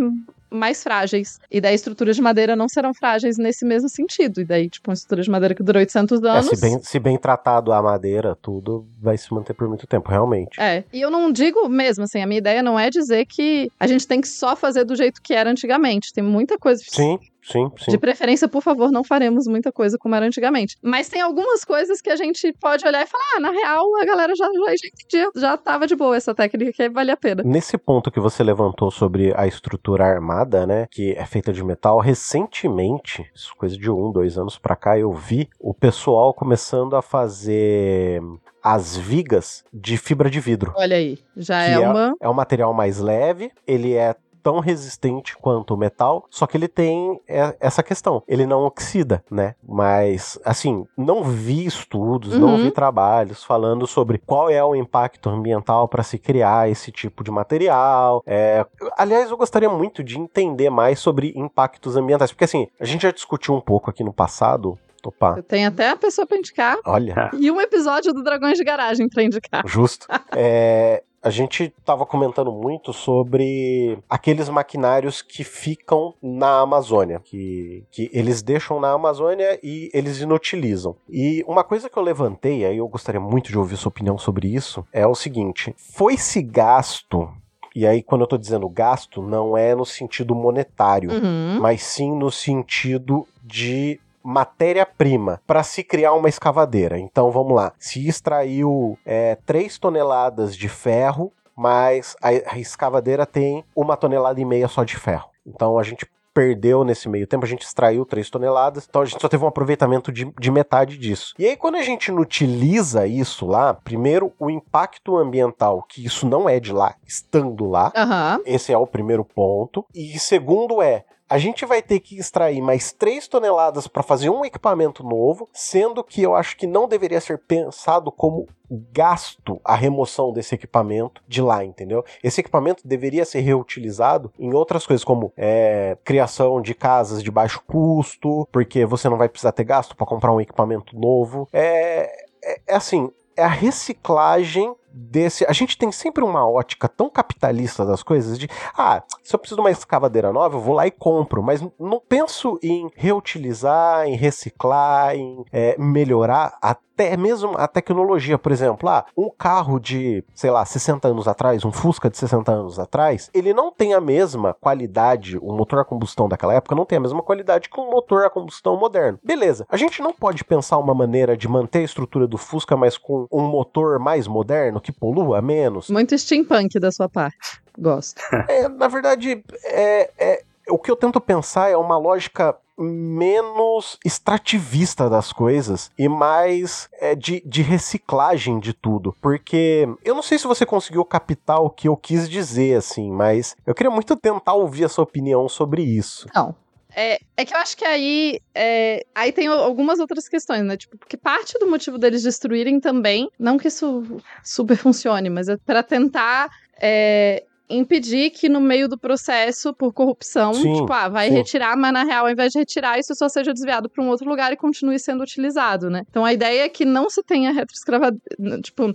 mais frágeis. E daí estruturas de madeira não serão frágeis nesse mesmo sentido. E daí, tipo, uma estrutura de madeira que durou 800 anos... É, se, bem, se bem tratado a madeira, tudo vai se manter por muito tempo, realmente. É. E eu não digo mesmo, assim, a minha ideia não é dizer que a gente tem que só fazer do jeito que era antigamente. Tem muita coisa... Sim, Sim, sim. De preferência, por favor, não faremos muita coisa como era antigamente. Mas tem algumas coisas que a gente pode olhar e falar: ah, na real, a galera já, já entendia, já tava de boa essa técnica que vale a pena. Nesse ponto que você levantou sobre a estrutura armada, né, que é feita de metal, recentemente, coisa de um, dois anos pra cá, eu vi o pessoal começando a fazer as vigas de fibra de vidro. Olha aí, já é, é uma. É um material mais leve, ele é tão resistente quanto o metal, só que ele tem é, essa questão, ele não oxida, né? Mas, assim, não vi estudos, uhum. não vi trabalhos falando sobre qual é o impacto ambiental para se criar esse tipo de material. É... Aliás, eu gostaria muito de entender mais sobre impactos ambientais, porque assim, a gente já discutiu um pouco aqui no passado Opa. Eu tenho até a pessoa pra indicar. Olha. E um episódio do Dragões de Garagem pra indicar. Justo. é, a gente estava comentando muito sobre aqueles maquinários que ficam na Amazônia, que, que eles deixam na Amazônia e eles inutilizam. E uma coisa que eu levantei, aí eu gostaria muito de ouvir sua opinião sobre isso, é o seguinte: foi-se gasto e aí, quando eu tô dizendo gasto, não é no sentido monetário, uhum. mas sim no sentido de matéria-prima para se criar uma escavadeira. Então vamos lá. Se extraiu é, 3 toneladas de ferro, mas a, a escavadeira tem uma tonelada e meia só de ferro. Então a gente perdeu nesse meio tempo, a gente extraiu 3 toneladas, então a gente só teve um aproveitamento de, de, metade disso. E aí, quando a gente utiliza isso lá, primeiro, o impacto ambiental, que isso não é de lá, estando lá, uhum. esse é o primeiro ponto. E segundo é, a gente vai ter que extrair mais 3 toneladas para fazer um equipamento novo, sendo que eu acho que não deveria ser pensado como gasto a remoção desse equipamento de lá, entendeu? Esse equipamento deveria ser reutilizado em outras coisas, como é, criação de casas de baixo custo, porque você não vai precisar ter gasto para comprar um equipamento novo. É, é, é assim, é a reciclagem desse. A gente tem sempre uma ótica tão capitalista das coisas de, ah, se eu preciso de uma escavadeira nova, eu vou lá e compro, mas não penso em reutilizar, em reciclar, em é, melhorar até mesmo a tecnologia, por exemplo, ah, um carro de, sei lá, 60 anos atrás, um Fusca de 60 anos atrás, ele não tem a mesma qualidade, o motor a combustão daquela época não tem a mesma qualidade que um motor a combustão moderno. Beleza, a gente não pode pensar uma maneira de manter a estrutura do Fusca, mas com um motor mais moderno, que polua menos? Muito steampunk da sua parte. Gosto. é, na verdade, é, é, o que eu tento pensar é uma lógica menos extrativista das coisas e mais é, de, de reciclagem de tudo. Porque eu não sei se você conseguiu captar o que eu quis dizer, assim, mas eu queria muito tentar ouvir a sua opinião sobre isso. Não. É, é que eu acho que aí. É, aí tem algumas outras questões, né? Tipo, porque parte do motivo deles destruírem também, não que isso super funcione, mas é para tentar é, impedir que no meio do processo, por corrupção, sim, tipo, ah, vai sim. retirar, mas na real, ao invés de retirar, isso só seja desviado para um outro lugar e continue sendo utilizado, né? Então a ideia é que não se tenha retroescravadeira, tipo,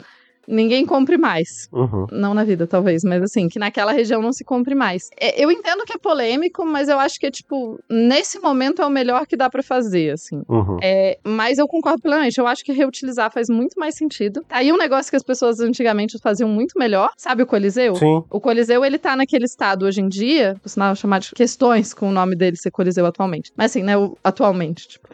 ninguém compre mais. Uhum. Não na vida, talvez, mas assim, que naquela região não se compre mais. É, eu entendo que é polêmico, mas eu acho que é, tipo, nesse momento é o melhor que dá para fazer, assim. Uhum. É, mas eu concordo plenamente. Eu acho que reutilizar faz muito mais sentido. Tá aí um negócio que as pessoas antigamente faziam muito melhor. Sabe o Coliseu? Sim. O Coliseu, ele tá naquele estado hoje em dia, por sinal chamar de questões com o nome dele ser Coliseu atualmente. Mas assim, né, o, atualmente, tipo,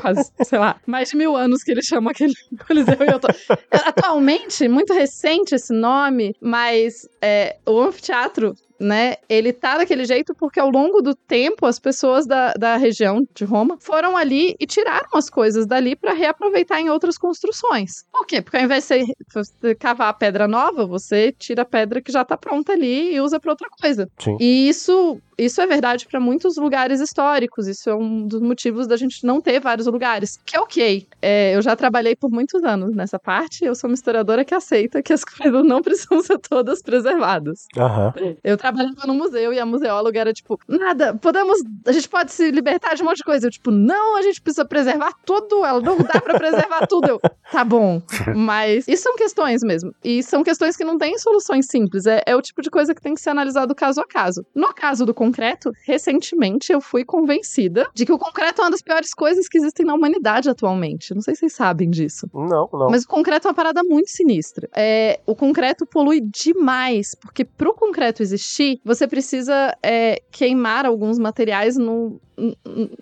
quase, sei lá, mais de mil anos que ele chama aquele Coliseu e eu tô... Atualmente, muito recente esse nome, mas é, o anfiteatro né, ele tá daquele jeito porque ao longo do tempo as pessoas da, da região de Roma foram ali e tiraram as coisas dali para reaproveitar em outras construções. Por quê? Porque ao invés de você cavar a pedra nova, você tira a pedra que já tá pronta ali e usa para outra coisa. Sim. E isso isso é verdade para muitos lugares históricos. Isso é um dos motivos da gente não ter vários lugares. Que é ok. É, eu já trabalhei por muitos anos nessa parte. Eu sou uma historiadora que aceita que as coisas não precisam ser todas preservadas. Uhum. Eu trabalhava no museu e a museóloga era tipo, nada, podemos, a gente pode se libertar de um monte de coisa. Eu, tipo, não, a gente precisa preservar tudo, ela não dá para preservar tudo. Eu, tá bom, mas isso são questões mesmo. E são questões que não têm soluções simples. É, é o tipo de coisa que tem que ser analisado caso a caso. No caso do concreto, recentemente eu fui convencida de que o concreto é uma das piores coisas que existem na humanidade atualmente. Não sei se vocês sabem disso. Não, não. Mas o concreto é uma parada muito sinistra. É, o concreto polui demais, porque pro concreto existir, existir, você precisa é, queimar alguns materiais no.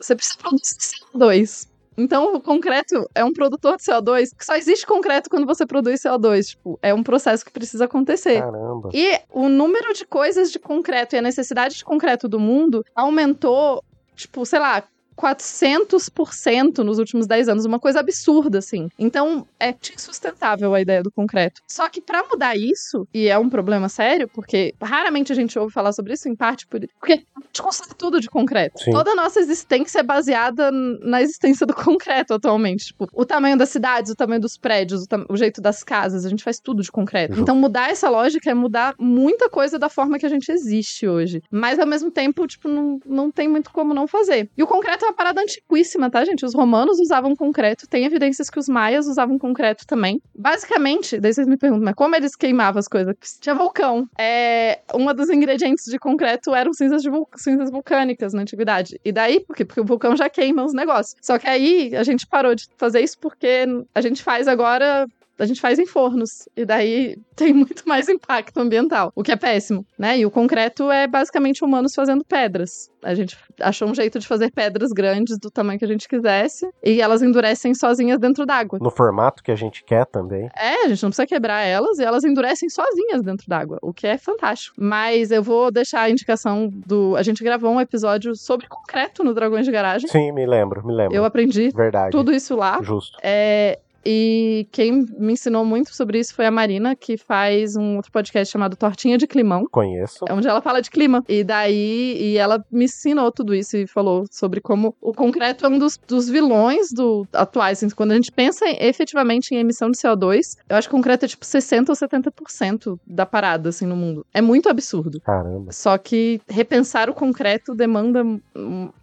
Você precisa produzir CO2. Então, o concreto é um produtor de CO2 que só existe concreto quando você produz CO2. Tipo, é um processo que precisa acontecer. Caramba. E o número de coisas de concreto e a necessidade de concreto do mundo aumentou, tipo, sei lá, 400% nos últimos 10 anos, uma coisa absurda, assim. Então, é insustentável a ideia do concreto. Só que para mudar isso, e é um problema sério, porque raramente a gente ouve falar sobre isso, em parte por, porque a gente constrói tudo de concreto. Sim. Toda a nossa existência é baseada na existência do concreto atualmente. Tipo, o tamanho das cidades, o tamanho dos prédios, o, o jeito das casas, a gente faz tudo de concreto. Uhum. Então, mudar essa lógica é mudar muita coisa da forma que a gente existe hoje. Mas, ao mesmo tempo, tipo, não, não tem muito como não fazer. E o concreto uma parada antiquíssima, tá, gente? Os romanos usavam concreto, tem evidências que os maias usavam concreto também. Basicamente, daí vocês me perguntam, mas como eles queimavam as coisas? Tinha vulcão. É, um dos ingredientes de concreto eram cinzas, de vul cinzas vulcânicas na antiguidade. E daí, por quê? Porque o vulcão já queima os negócios. Só que aí a gente parou de fazer isso porque a gente faz agora a gente faz em fornos. E daí tem muito mais impacto ambiental, o que é péssimo, né? E o concreto é basicamente humanos fazendo pedras. A gente achou um jeito de fazer pedras grandes do tamanho que a gente quisesse e elas endurecem sozinhas dentro d'água. No formato que a gente quer também. É, a gente não precisa quebrar elas e elas endurecem sozinhas dentro d'água, o que é fantástico. Mas eu vou deixar a indicação do. A gente gravou um episódio sobre concreto no Dragões de Garagem. Sim, me lembro, me lembro. Eu aprendi Verdade. tudo isso lá. Justo. É, e quem me ensinou muito sobre isso foi a Marina, que faz um outro podcast chamado Tortinha de Climão. Conheço. É onde ela fala de clima. E daí, e ela me ensinou tudo isso e falou sobre como o concreto é um dos, dos vilões do atuais. Então, quando a gente pensa em, efetivamente em emissão de CO2, eu acho que o concreto é tipo 60 ou 70% da parada, assim, no mundo. É muito absurdo. Caramba. Só que repensar o concreto demanda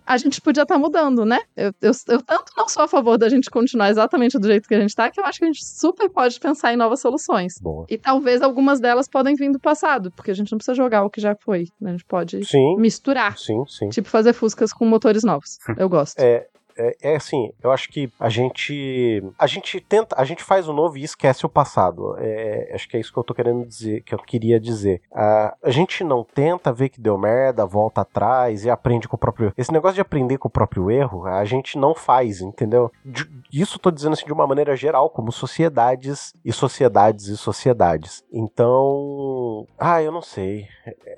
a gente podia estar tá mudando, né? Eu, eu, eu, tanto não sou a favor da gente continuar exatamente do jeito que a gente tá, que eu acho que a gente super pode pensar em novas soluções. Boa. E talvez algumas delas podem vir do passado, porque a gente não precisa jogar o que já foi. né? A gente pode Sim, misturar. sim, sim. Tipo, fazer fuscas com motores novos. Eu gosto. É, é, é assim, eu acho que a gente a gente tenta, a gente faz o novo e esquece o passado. É, acho que é isso que eu tô querendo dizer, que eu queria dizer. A, a gente não tenta ver que deu merda, volta atrás e aprende com o próprio. Esse negócio de aprender com o próprio erro, a gente não faz, entendeu? De- isso tô dizendo assim de uma maneira geral, como sociedades e sociedades e sociedades. Então, ah, eu não sei.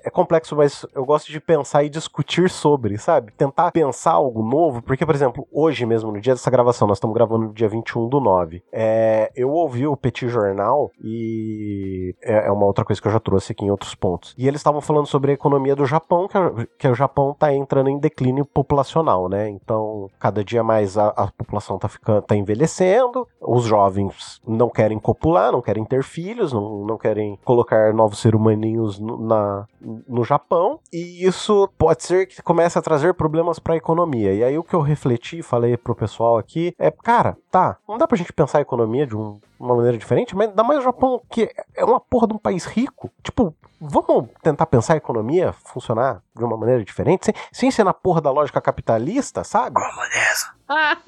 É complexo, mas eu gosto de pensar e discutir sobre, sabe? Tentar pensar algo novo, porque, por exemplo, hoje mesmo, no dia dessa gravação, nós estamos gravando no dia 21 do 9. É, eu ouvi o Petit Jornal e é, é uma outra coisa que eu já trouxe aqui em outros pontos. E eles estavam falando sobre a economia do Japão, que, é- que o Japão tá entrando em declínio populacional, né? Então, cada dia mais a, a população tá, ficando, tá envelhecendo, os jovens não querem copular, não querem ter filhos, não, não querem colocar novos seres humaninhos no, na, no Japão, e isso pode ser que comece a trazer problemas para a economia. E aí o que eu refleti falei pro pessoal aqui é, cara, tá, não dá pra gente pensar a economia de um- uma maneira diferente, mas ainda mais o Japão, que é uma porra de um país rico. Tipo, vamos tentar pensar a economia funcionar de uma maneira diferente, sem, sem ser na porra da lógica capitalista, sabe? Comunista. Ah,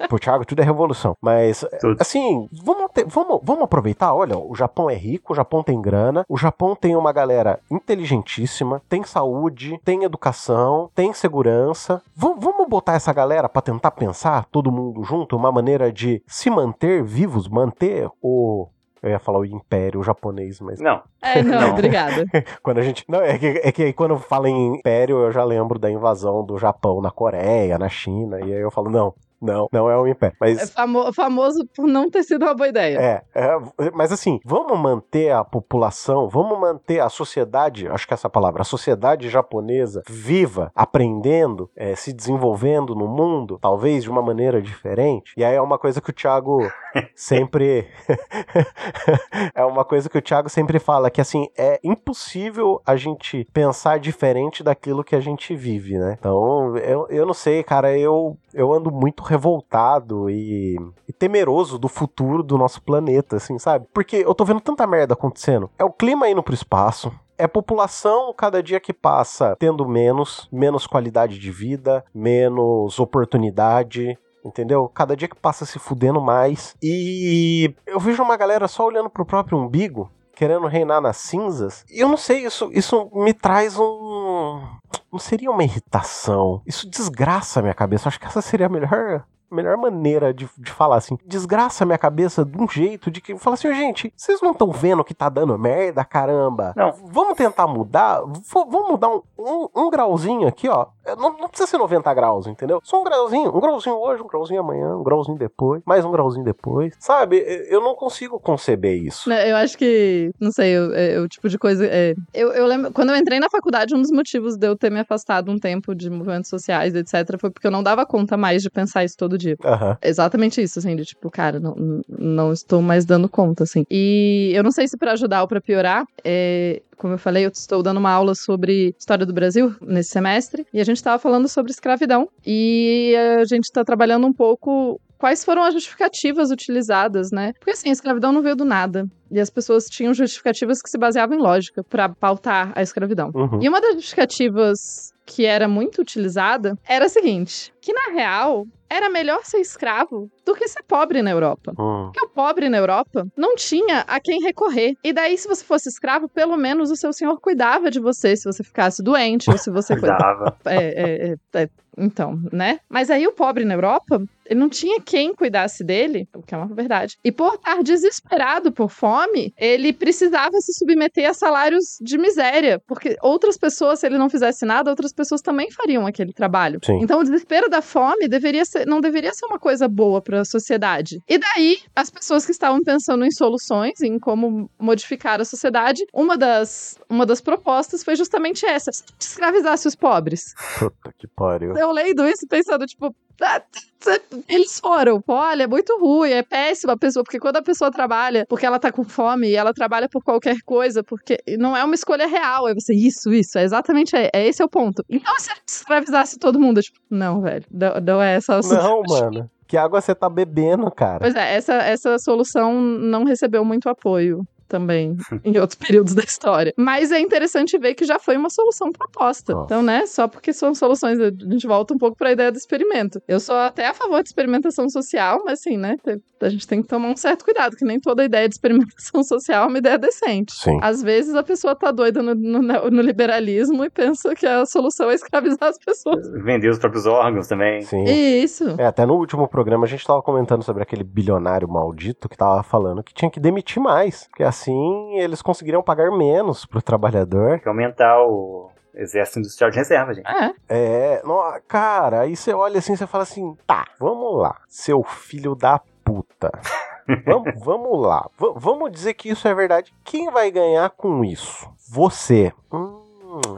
Pro Thiago tudo é revolução. Mas, Tudo. assim, vamos, ter- vamos, vamos aproveitar. Olha, o Japão é rico, o Japão tem grana, o Japão tem uma galera inteligentíssima, tem saúde, tem educação, tem segurança. V- vamos botar essa galera pra tentar pensar, todo mundo junto, uma maneira de se manter vivos, manter o. Eu ia falar o império japonês, mas Não. é, não, Não. obrigada. quando a gente. Não, é que, é que quando fala em império, eu já lembro da invasão do Japão na Coreia, na China, e aí eu falo, não, não, não é o império. Mas É famo- famoso por não ter sido uma boa ideia. É, é, mas assim, vamos manter a população, vamos manter a sociedade, acho que essa palavra, a sociedade japonesa viva, aprendendo, é, se desenvolvendo no mundo, talvez de uma maneira diferente. E aí é uma coisa que o Thiago sempre. é uma coisa que o Thiago sempre fala, que assim, é impossível a gente pensar diferente daquilo que a gente vive, né? Então, eu, eu não sei, cara, eu, eu ando muito revoltado e, e temeroso do futuro do nosso planeta, assim, sabe? Porque eu tô vendo tanta merda acontecendo. É o clima indo pro espaço. É população, cada dia que passa, tendo menos, menos qualidade de vida, menos oportunidade, entendeu? Cada dia que passa se fudendo mais. E eu vejo uma galera só olhando pro próprio umbigo, querendo reinar nas cinzas. E eu não sei, isso, isso me traz um. Não seria uma irritação. Isso desgraça a minha cabeça. Acho que essa seria a melhor. Melhor maneira de, de falar assim, desgraça a minha cabeça de um jeito de que fala assim, gente, vocês não estão vendo que tá dando merda, caramba? Não. Vamos tentar mudar? V- vamos mudar um, um, um grauzinho aqui, ó. Não, não precisa ser 90 graus, entendeu? Só um grauzinho. Um grauzinho hoje, um grauzinho amanhã, um grauzinho depois, mais um grauzinho depois. Sabe? Eu não consigo conceber isso. Né, Eu acho que, não sei, eu- é, o tipo de coisa. é, eu, eu lembro, quando eu entrei na faculdade, um dos motivos de eu ter me afastado um tempo de movimentos sociais, etc., foi porque eu não dava conta mais de pensar isso todo dia. Aham. Exatamente isso, assim, de tipo, cara, não, não estou mais dando conta, assim. E eu não sei se pra ajudar ou pra piorar, é, como eu falei, eu estou dando uma aula sobre história do Brasil nesse semestre, e a gente estava falando sobre escravidão, e a gente está trabalhando um pouco quais foram as justificativas utilizadas, né? Porque assim, a escravidão não veio do nada. E as pessoas tinham justificativas que se baseavam em lógica pra pautar a escravidão. Uhum. E uma das justificativas que era muito utilizada era a seguinte: que na real era melhor ser escravo do que ser pobre na Europa. Hum. Porque o pobre na Europa não tinha a quem recorrer. E daí, se você fosse escravo, pelo menos o seu senhor cuidava de você se você ficasse doente ou se você Cuidava. é, é, é, é, então, né? Mas aí o pobre na Europa, ele não tinha quem cuidasse dele, o que é uma verdade. E por estar desesperado por fome, ele precisava se submeter a salários de miséria, porque outras pessoas, se ele não fizesse nada, outras pessoas também fariam aquele trabalho. Sim. Então o desespero da fome deveria ser, não deveria ser uma coisa boa para a sociedade. E daí, as pessoas que estavam pensando em soluções, em como modificar a sociedade, uma das, uma das propostas foi justamente essa: se escravizasse os pobres. Puta que pariu. eu lendo isso pensando, tipo, Ah, eles foram. Olha, é muito ruim, é péssima a pessoa, porque quando a pessoa trabalha porque ela tá com fome e ela trabalha por qualquer coisa, porque não é uma escolha real, é você, isso, isso, é exatamente, é, é esse é o ponto. Então, se escravizasse todo mundo, tipo, não, velho, não, não é essa a Não, mano. Que água você tá bebendo, cara? Pois é, essa, essa solução não recebeu muito apoio também em outros períodos da história. Mas é interessante ver que já foi uma solução proposta. Nossa. Então, né, só porque são soluções, a gente volta um pouco para a ideia do experimento. Eu sou até a favor de experimentação social, mas assim, né, a gente tem que tomar um certo cuidado, que nem toda ideia de experimentação social é uma ideia decente. Sim. Às vezes a pessoa tá doida no, no, no liberalismo e pensa que a solução é escravizar as pessoas. Vender os próprios órgãos também. Sim. Isso. É, até no último programa a gente tava comentando sobre aquele bilionário maldito que tava falando que tinha que demitir mais. Porque assim eles conseguiriam pagar menos pro trabalhador. Tem que aumentar o exército industrial de reserva, gente. É. É, no, cara, aí você olha assim e você fala assim: tá, vamos lá, seu filho da puta. vamos, vamos lá, V- vamos dizer que isso é verdade. Quem vai ganhar com isso? Você. Hum,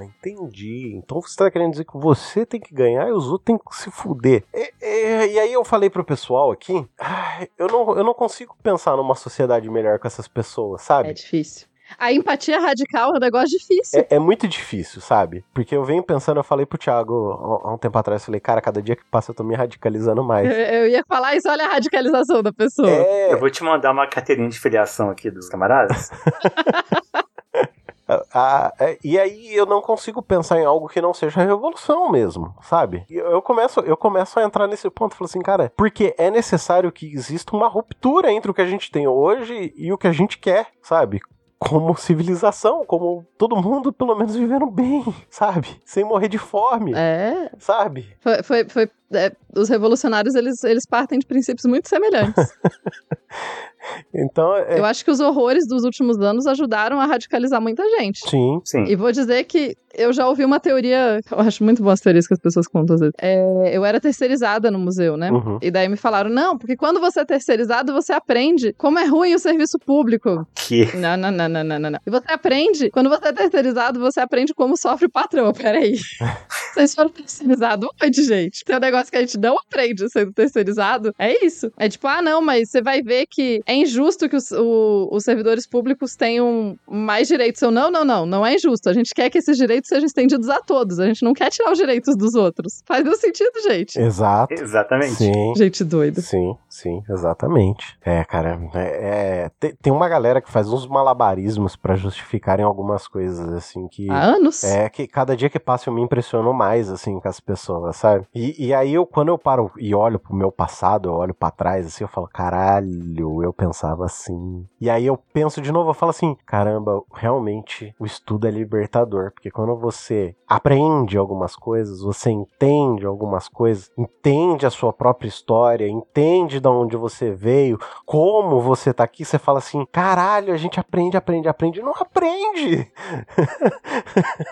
entendi. Então você tá querendo dizer que você tem que ganhar e os outros têm que se fuder. E, e- e aí eu falei pro pessoal aqui: "Ai, eu não, eu não consigo pensar numa sociedade melhor com essas pessoas, sabe? É difícil. A empatia radical é um negócio difícil. É, é muito difícil, sabe? Porque eu venho pensando, eu falei pro Thiago há há um tempo atrás, eu falei, cara, cada dia que passa eu tô me radicalizando mais. Eu, eu ia falar isso, olha a radicalização da pessoa. É, Eu vou te mandar uma carteirinha de filiação aqui dos camaradas. a- é, e aí eu não consigo pensar em algo que não seja revolução mesmo, sabe? E Eu começo, eu começo a entrar nesse ponto, falo assim, cara, porque é necessário que exista uma ruptura entre o que a gente tem hoje e o que a gente quer, sabe? Como civilização, como todo mundo pelo menos vivendo bem, sabe? Sem morrer de fome, É, sabe? foi, foi, foi- é, os revolucionários, eles, eles partem de princípios muito semelhantes. Então, é, Eu acho que os horrores dos últimos anos ajudaram a radicalizar muita gente. sim, Sim. E vou dizer que eu já ouvi uma teoria, eu acho muito boas teorias que as pessoas contam às vezes. É, eu era terceirizada no museu, né? uhum. E daí me falaram, não, porque quando você é terceirizado, você aprende como é ruim o serviço público. Que Não, não, não, não, não, não, não. E você aprende, quando você é terceirizado, você aprende como sofre o patrão. Peraí. Vocês foram terceirizados onde, gente? Tem um negócio que a gente não aprende sendo terceirizado. É isso. É tipo, ah, não, mas você vai ver que é injusto que os, o- os servidores públicos tenham mais direitos. Eu, não, não, não. Não é injusto. A gente quer que esses direitos sejam estendidos a todos. A gente não quer tirar os direitos dos outros. Faz meu sentido, gente. Exato. exatamente. Sim. Gente doida. Sim, sim, exatamente. É, cara, é, é- tem, tem uma galera que faz uns malabarismos pra justificarem algumas coisas, assim, que. Há anos. É que cada dia que passa eu me impressiono mais, assim, com as pessoas, sabe? E, e aí eu, quando eu paro e olho pro meu passado, eu olho pra trás, assim, eu falo, caralho, eu pensava assim. E aí eu penso de novo, eu falo assim, caramba, realmente o estudo é libertador, porque quando você aprende algumas coisas, você entende algumas coisas, entende a sua própria história, entende de onde você veio, como você tá aqui, você fala assim, caralho, a gente aprende, aprende, aprende, não aprende.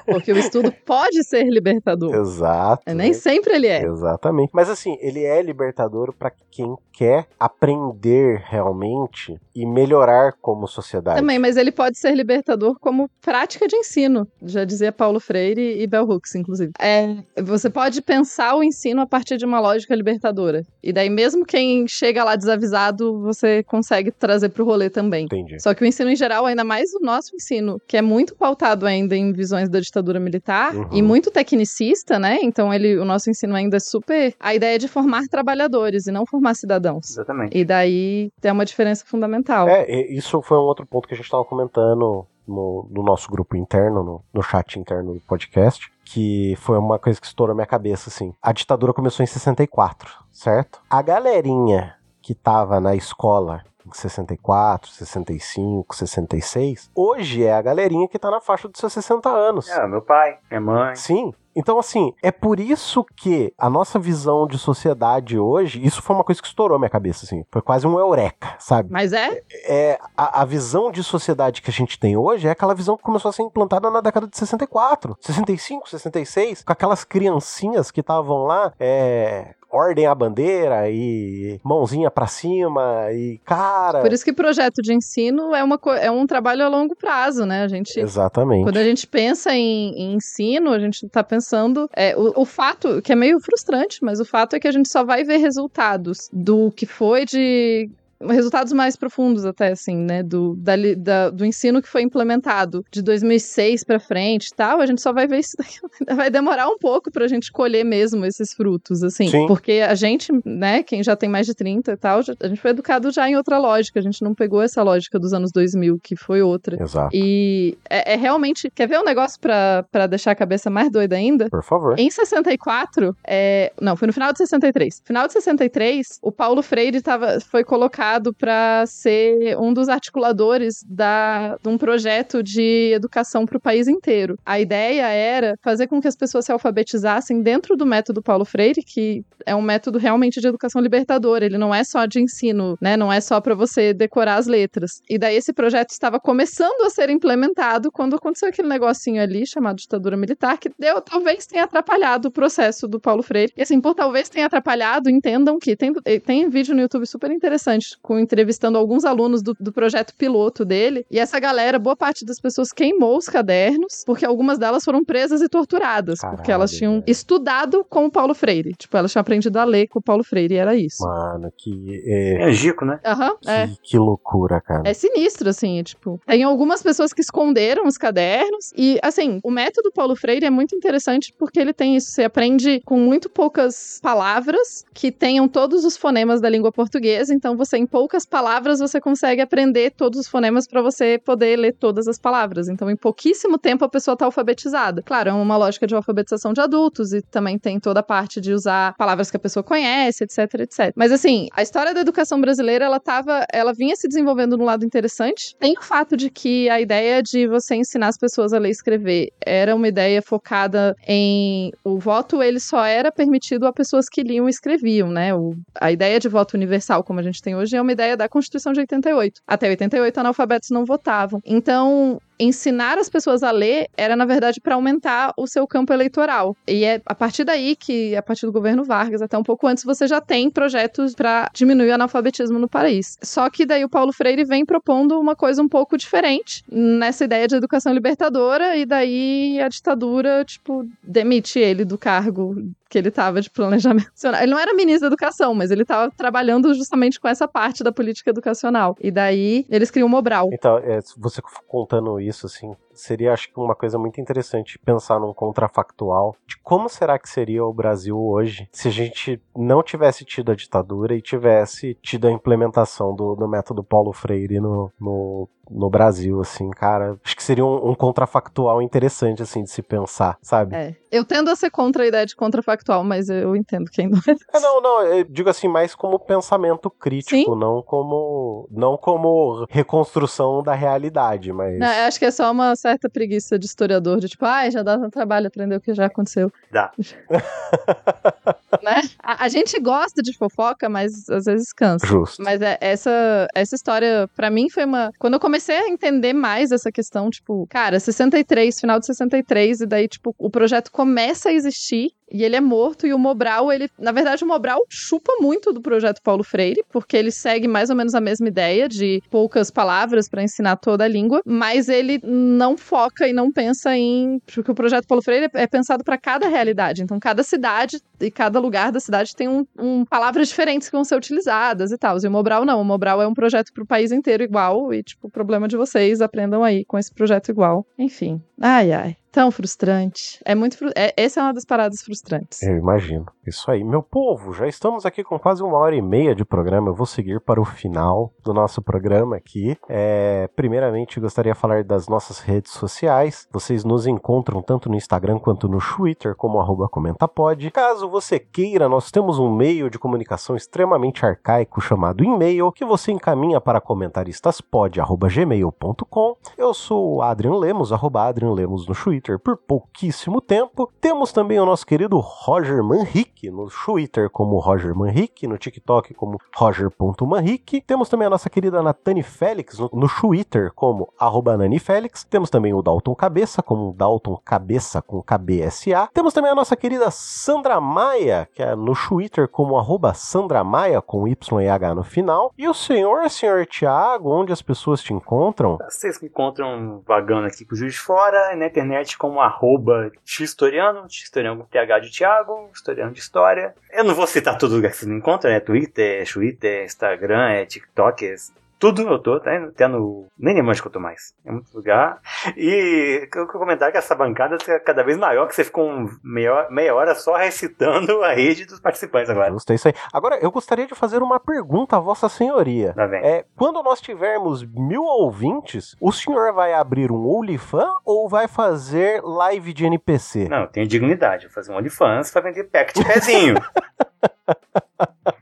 Porque o estudo pode ser libertador. Exato. É, Nem sempre ele é. Exatamente. Mas assim, ele é libertador pra quem quer aprender realmente e melhorar como sociedade. Também, mas ele pode ser libertador como prática de ensino. Já dizia Paulo Freire e Bell Hooks, inclusive. É, você pode pensar o ensino a partir de uma lógica libertadora. E daí, mesmo quem chega lá desavisado, você consegue trazer pro rolê também. Entendi. Só que o ensino em geral, ainda mais o nosso ensino, que é muito pautado ainda em visões da ditadura militar Uhum. e muito tecnicista, né? Então ele, o nosso ensino ainda é super a ideia de formar trabalhadores e não formar cidadãos. Exatamente. E daí tem uma diferença fundamental. É, isso foi um outro ponto que a gente estava comentando no, no nosso grupo interno, no, no chat interno do podcast, que foi uma coisa que estourou a minha cabeça, assim. A ditadura começou em 64, certo? A galerinha que tava na escola em 64, 65, 66, hoje é a galerinha que tá na faixa dos seus 60 anos. É, meu pai, minha mãe. Sim. Então, assim, é por isso que a nossa visão de sociedade hoje, isso foi uma coisa que estourou minha cabeça, assim. Foi quase um eureka, sabe? Mas é? É, a, a visão de sociedade que a gente tem hoje é aquela visão que começou a ser implantada na década de 64, 65, 66, com aquelas criancinhas que estavam lá, é, ordem à bandeira e mãozinha para cima e cara. Por isso que projeto de ensino é, uma, é um trabalho a longo prazo, né? A gente. Exatamente. Quando a gente pensa em, em ensino, a gente tá pensando. É, o, o fato, que é meio frustrante, mas o fato é que a gente só vai ver resultados do que foi de resultados mais profundos até, assim, né, do, da, da, do ensino que foi implementado de 2006 para frente e tal, a gente só vai ver isso daqui, vai demorar um pouco pra gente colher mesmo esses frutos, assim, Sim. porque a gente, né, quem já tem mais de 30 e tal, a gente foi educado já em outra lógica, a gente não pegou essa lógica dos anos 2000, que foi outra. Exato. E é, é realmente, quer ver um negócio pra, pra deixar a cabeça mais doida ainda? Por favor. Em 64, é, não, foi no final de 63. Final de 63, o Paulo Freire tava, foi colocado para ser um dos articuladores da, de um projeto de educação para o país inteiro. A ideia era fazer com que as pessoas se alfabetizassem dentro do método Paulo Freire, que é um método realmente de educação libertadora. Ele não é só de ensino, né? Não é só para você decorar as letras. E daí esse projeto estava começando a ser implementado quando aconteceu aquele negocinho ali chamado ditadura militar que deu talvez tenha atrapalhado o processo do Paulo Freire. E assim, por talvez tenha atrapalhado, entendam que tem, tem vídeo no YouTube super interessante com entrevistando alguns alunos do, do projeto piloto dele. E essa galera, boa parte das pessoas queimou os cadernos, porque algumas delas foram presas e torturadas, Caralho, porque elas tinham estudado com o Paulo Freire. Tipo, elas tinham aprendido a ler com o Paulo Freire, e era isso. Mano, que. É, é Gico, né? Aham, uhum, é. Que loucura, cara. É sinistro, assim, tipo. Tem algumas pessoas que esconderam os cadernos, e, assim, o método Paulo Freire é muito interessante porque ele tem isso. Você aprende com muito poucas palavras que tenham todos os fonemas da língua portuguesa, então você, em poucas palavras você consegue aprender todos os fonemas para você poder ler todas as palavras. Então, em pouquíssimo tempo a pessoa está alfabetizada. Claro, é uma lógica de alfabetização de adultos e também tem toda a parte de usar palavras que a pessoa conhece, etc, etc. Mas assim, a história da educação brasileira, ela tava, ela vinha se desenvolvendo num lado interessante. Tem o fato de que a ideia de você ensinar as pessoas a ler e escrever era uma ideia focada em o voto, ele só era permitido a pessoas que liam e escreviam, né? O, a ideia de voto universal, como a gente tem hoje, é uma ideia da Constituição de 88. Até 88, analfabetos não votavam. Então, ensinar as pessoas a ler era, na verdade, para aumentar o seu campo eleitoral. E é a partir daí que, a partir do governo Vargas, até um pouco antes, você já tem projetos para diminuir o analfabetismo no país. Só que daí o Paulo Freire vem propondo uma coisa um pouco diferente nessa ideia de educação libertadora, e daí a ditadura, tipo, demite ele do cargo que ele estava de planejamento nacional. Ele não era ministro da educação, mas ele estava trabalhando justamente com essa parte da política educacional. E daí eles criam o Mobral. Então, é, você contando isso, assim, seria acho que uma coisa muito interessante pensar num contrafactual de como será que seria o Brasil hoje se a gente não tivesse tido a ditadura e tivesse tido a implementação do, do método Paulo Freire no, no, no Brasil, assim, cara. Acho que seria um, um, contrafactual interessante, assim, de se pensar, sabe? É. Eu tendo a ser contra a ideia de contrafactual, mas eu entendo quem não é. é não, não, eu digo assim, mais como pensamento crítico, Sim? não como não como reconstrução da realidade, mas... Não, eu acho que é só uma certa preguiça de historiador, de tipo, ai, ah, já dá um trabalho aprender o que já aconteceu. Dá. né? A, a, gente gosta de fofoca, mas às vezes cansa. Justo. Mas é, essa, essa história, para mim, foi uma... Quando eu comecei a entender mais essa questão, tipo, cara, 63, final de 63, e daí, tipo, o projeto começa a existir, e ele é morto, e o Mobral, ele. Na verdade, o Mobral chupa muito do projeto Paulo Freire, porque ele segue mais ou menos a mesma ideia de poucas palavras para ensinar toda a língua, mas ele não foca e não pensa em. Porque o projeto Paulo Freire é pensado para cada realidade. Então, cada cidade e cada lugar da cidade tem um, um, palavras diferentes que vão ser utilizadas e tal. E o Mobral não. O Mobral é um projeto pro país inteiro igual, e, tipo, o problema de vocês, aprendam aí com esse projeto igual. Enfim. Ai, ai. Tão frustrante. É muito. Fru... É, essa é uma das paradas frustrantes. Eu imagino. Isso aí. Meu povo, já estamos aqui com quase uma hora e meia de programa. Eu vou seguir para o final do nosso programa aqui. É, primeiramente, gostaria de falar das nossas redes sociais. Vocês nos encontram tanto no Instagram quanto no Twitter, como arroba comentapod. Caso você queira, nós temos um meio de comunicação extremamente arcaico chamado e-mail, que você encaminha para comentaristas.pod.gmail.com. Eu sou o Adrian Lemos, arroba Adrian Lemos no Twitter Twitter por pouquíssimo tempo. Temos também o nosso querido Roger Manrique no Twitter como Roger Manrique, no TikTok como roger.manrique. Temos também a nossa querida Natani Félix no, Twitter como arroba Nani Félix. Temos também o Dalton Cabeça como Dalton Cabeça com KBSA. Temos também a nossa querida Sandra Maia, que é no Twitter como arroba Sandra Maia com Y e H no final. E o senhor, senhor Tiago, onde as pessoas te encontram? Vocês me encontram vagando aqui com o Juiz Fora, na internet como arroba Xtoriano, Xtoriano com TH de Tiago, Historiano de História. Eu não vou citar todo lugar que vocês me encontram, é Twitter, Twitter, Instagram, é TikTok, é tudo eu tô, tá? Até no. Nem onde que eu tô mais. É muito lugar. E eu quero comentar que essa bancada tá cada vez maior, que você ficou meia, meia hora só recitando a rede dos participantes agora. Gostei isso aí. Agora, eu gostaria de fazer uma pergunta a Vossa Senhoria. Tá bem. É, quando nós tivermos mil ouvintes, o senhor vai abrir um OnlyFans ou vai fazer live de NPC? Não, eu tenho dignidade. Vou fazer um OnlyFans pra vender pack de pezinho.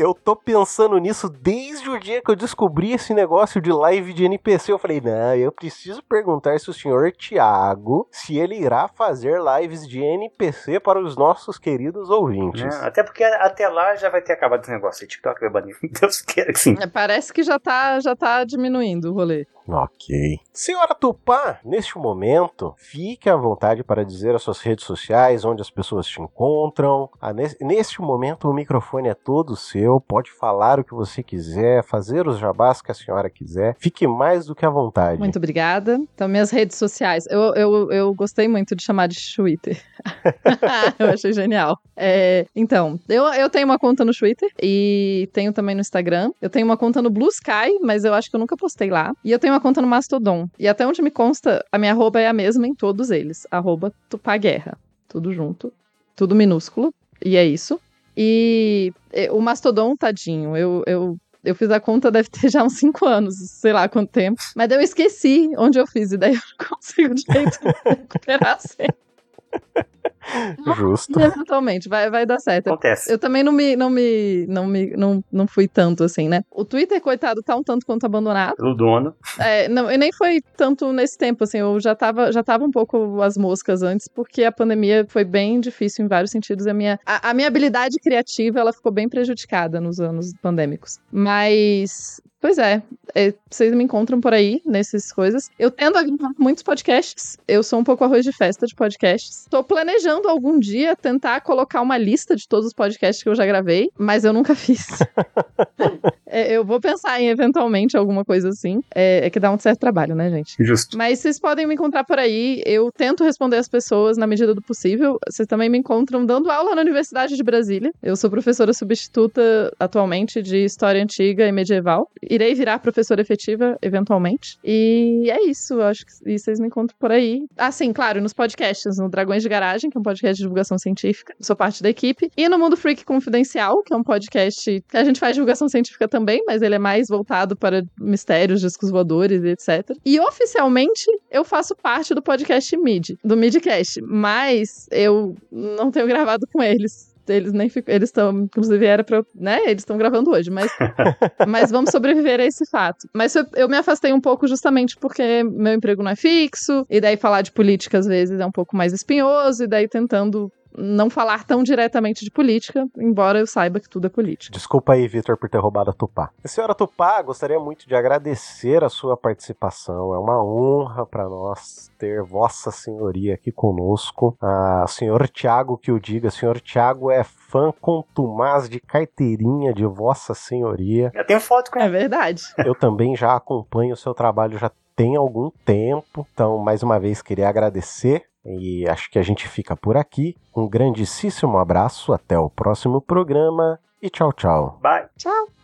eu tô pensando nisso desde o dia que eu descobri esse negócio de live de NPC. Eu falei, não, eu preciso perguntar se o senhor Thiago, se ele irá fazer lives de NPC para os nossos queridos ouvintes. É, até porque até lá já vai ter acabado esse negócio. O TikTok vai banir. Deus queira que sim. É, parece que já tá, já tá diminuindo o rolê. Ok. Senhora Tupá, neste momento, fique à vontade para dizer as suas redes sociais, onde as pessoas te encontram. Ah, nesse, neste momento, o microfone é todo seu, pode falar o que você quiser, fazer os jabás que a senhora quiser. Fique mais do que à vontade. Muito obrigada. Então, minhas redes sociais. Eu, eu, eu gostei muito de chamar de Twitter. eu achei genial. É, então, eu, eu tenho uma conta no Twitter e tenho também no Instagram. Eu tenho uma conta no Blue Sky, mas eu acho que eu nunca postei lá. E eu tenho uma conta no Mastodon. E até onde me consta, a minha arroba é a mesma em todos eles. Arroba Tupaguerra. Tudo junto. Tudo minúsculo. E é isso. E o Mastodon, tadinho, eu, eu, eu fiz a conta, deve ter já uns 5 anos, sei lá quanto tempo. Mas eu esqueci onde eu fiz, e daí eu não consigo direito recuperar sempre. Justo. Eventualmente, vai, vai dar certo. Acontece. Eu também não me, não me, não me, não, não fui tanto assim, né? O Twitter, coitado, tá um tanto quanto abandonado. Pelo dono. É, não, e nem foi tanto nesse tempo, assim, eu já tava, já tava um pouco as moscas antes, porque a pandemia foi bem difícil em vários sentidos. A minha, a, a minha habilidade criativa, ela ficou bem prejudicada nos anos pandêmicos. Mas Pois é, é, vocês me encontram por aí nessas coisas. Eu tendo a gravar muitos podcasts. Eu sou um pouco arroz de festa de podcasts. Tô planejando algum dia tentar colocar uma lista de todos os podcasts que eu já gravei, mas eu nunca fiz. é, eu vou pensar em eventualmente alguma coisa assim. É, é, que dá um certo trabalho, né, gente? Justo. Mas vocês podem me encontrar por aí. Eu tento responder as pessoas na medida do possível. Vocês também me encontram dando aula na Universidade de Brasília. Eu sou professora substituta atualmente de História Antiga e Medieval irei virar professora efetiva eventualmente. E é isso, eu acho que vocês me encontram por aí. Ah, sim, claro, nos podcasts, no Dragões de Garagem, que é um podcast de divulgação científica, sou parte da equipe, e no Mundo Freak Confidencial, que é um podcast que a gente faz divulgação científica também, mas ele é mais voltado para mistérios, discos voadores e etc. E oficialmente eu faço parte do podcast Mid, do Midcast, mas eu não tenho gravado com eles eles nem ficam, eles estão, inclusive era para, né, eles estão gravando hoje, mas mas vamos sobreviver a esse fato. Mas eu, eu, me afastei um pouco justamente porque meu emprego não é fixo, e daí falar de política às vezes é um pouco mais espinhoso, e daí tentando não falar tão diretamente de política, embora eu saiba que tudo é política. Desculpa aí, Vitor, por ter roubado a Tupá. Senhora Tupá, gostaria muito de agradecer a sua participação. É uma honra para nós ter Vossa Senhoria aqui conosco. Ah, senhor Tiago, que o diga, senhor Tiago é fã contumaz de carteirinha de Vossa Senhoria. Eu tenho foto com ele. É verdade. Eu também já acompanho o seu trabalho já tem algum tempo. Então, mais uma vez, queria agradecer e acho que a gente fica por aqui. Um grandíssimo abraço, até o próximo programa e tchau, tchau. Bye. Tchau.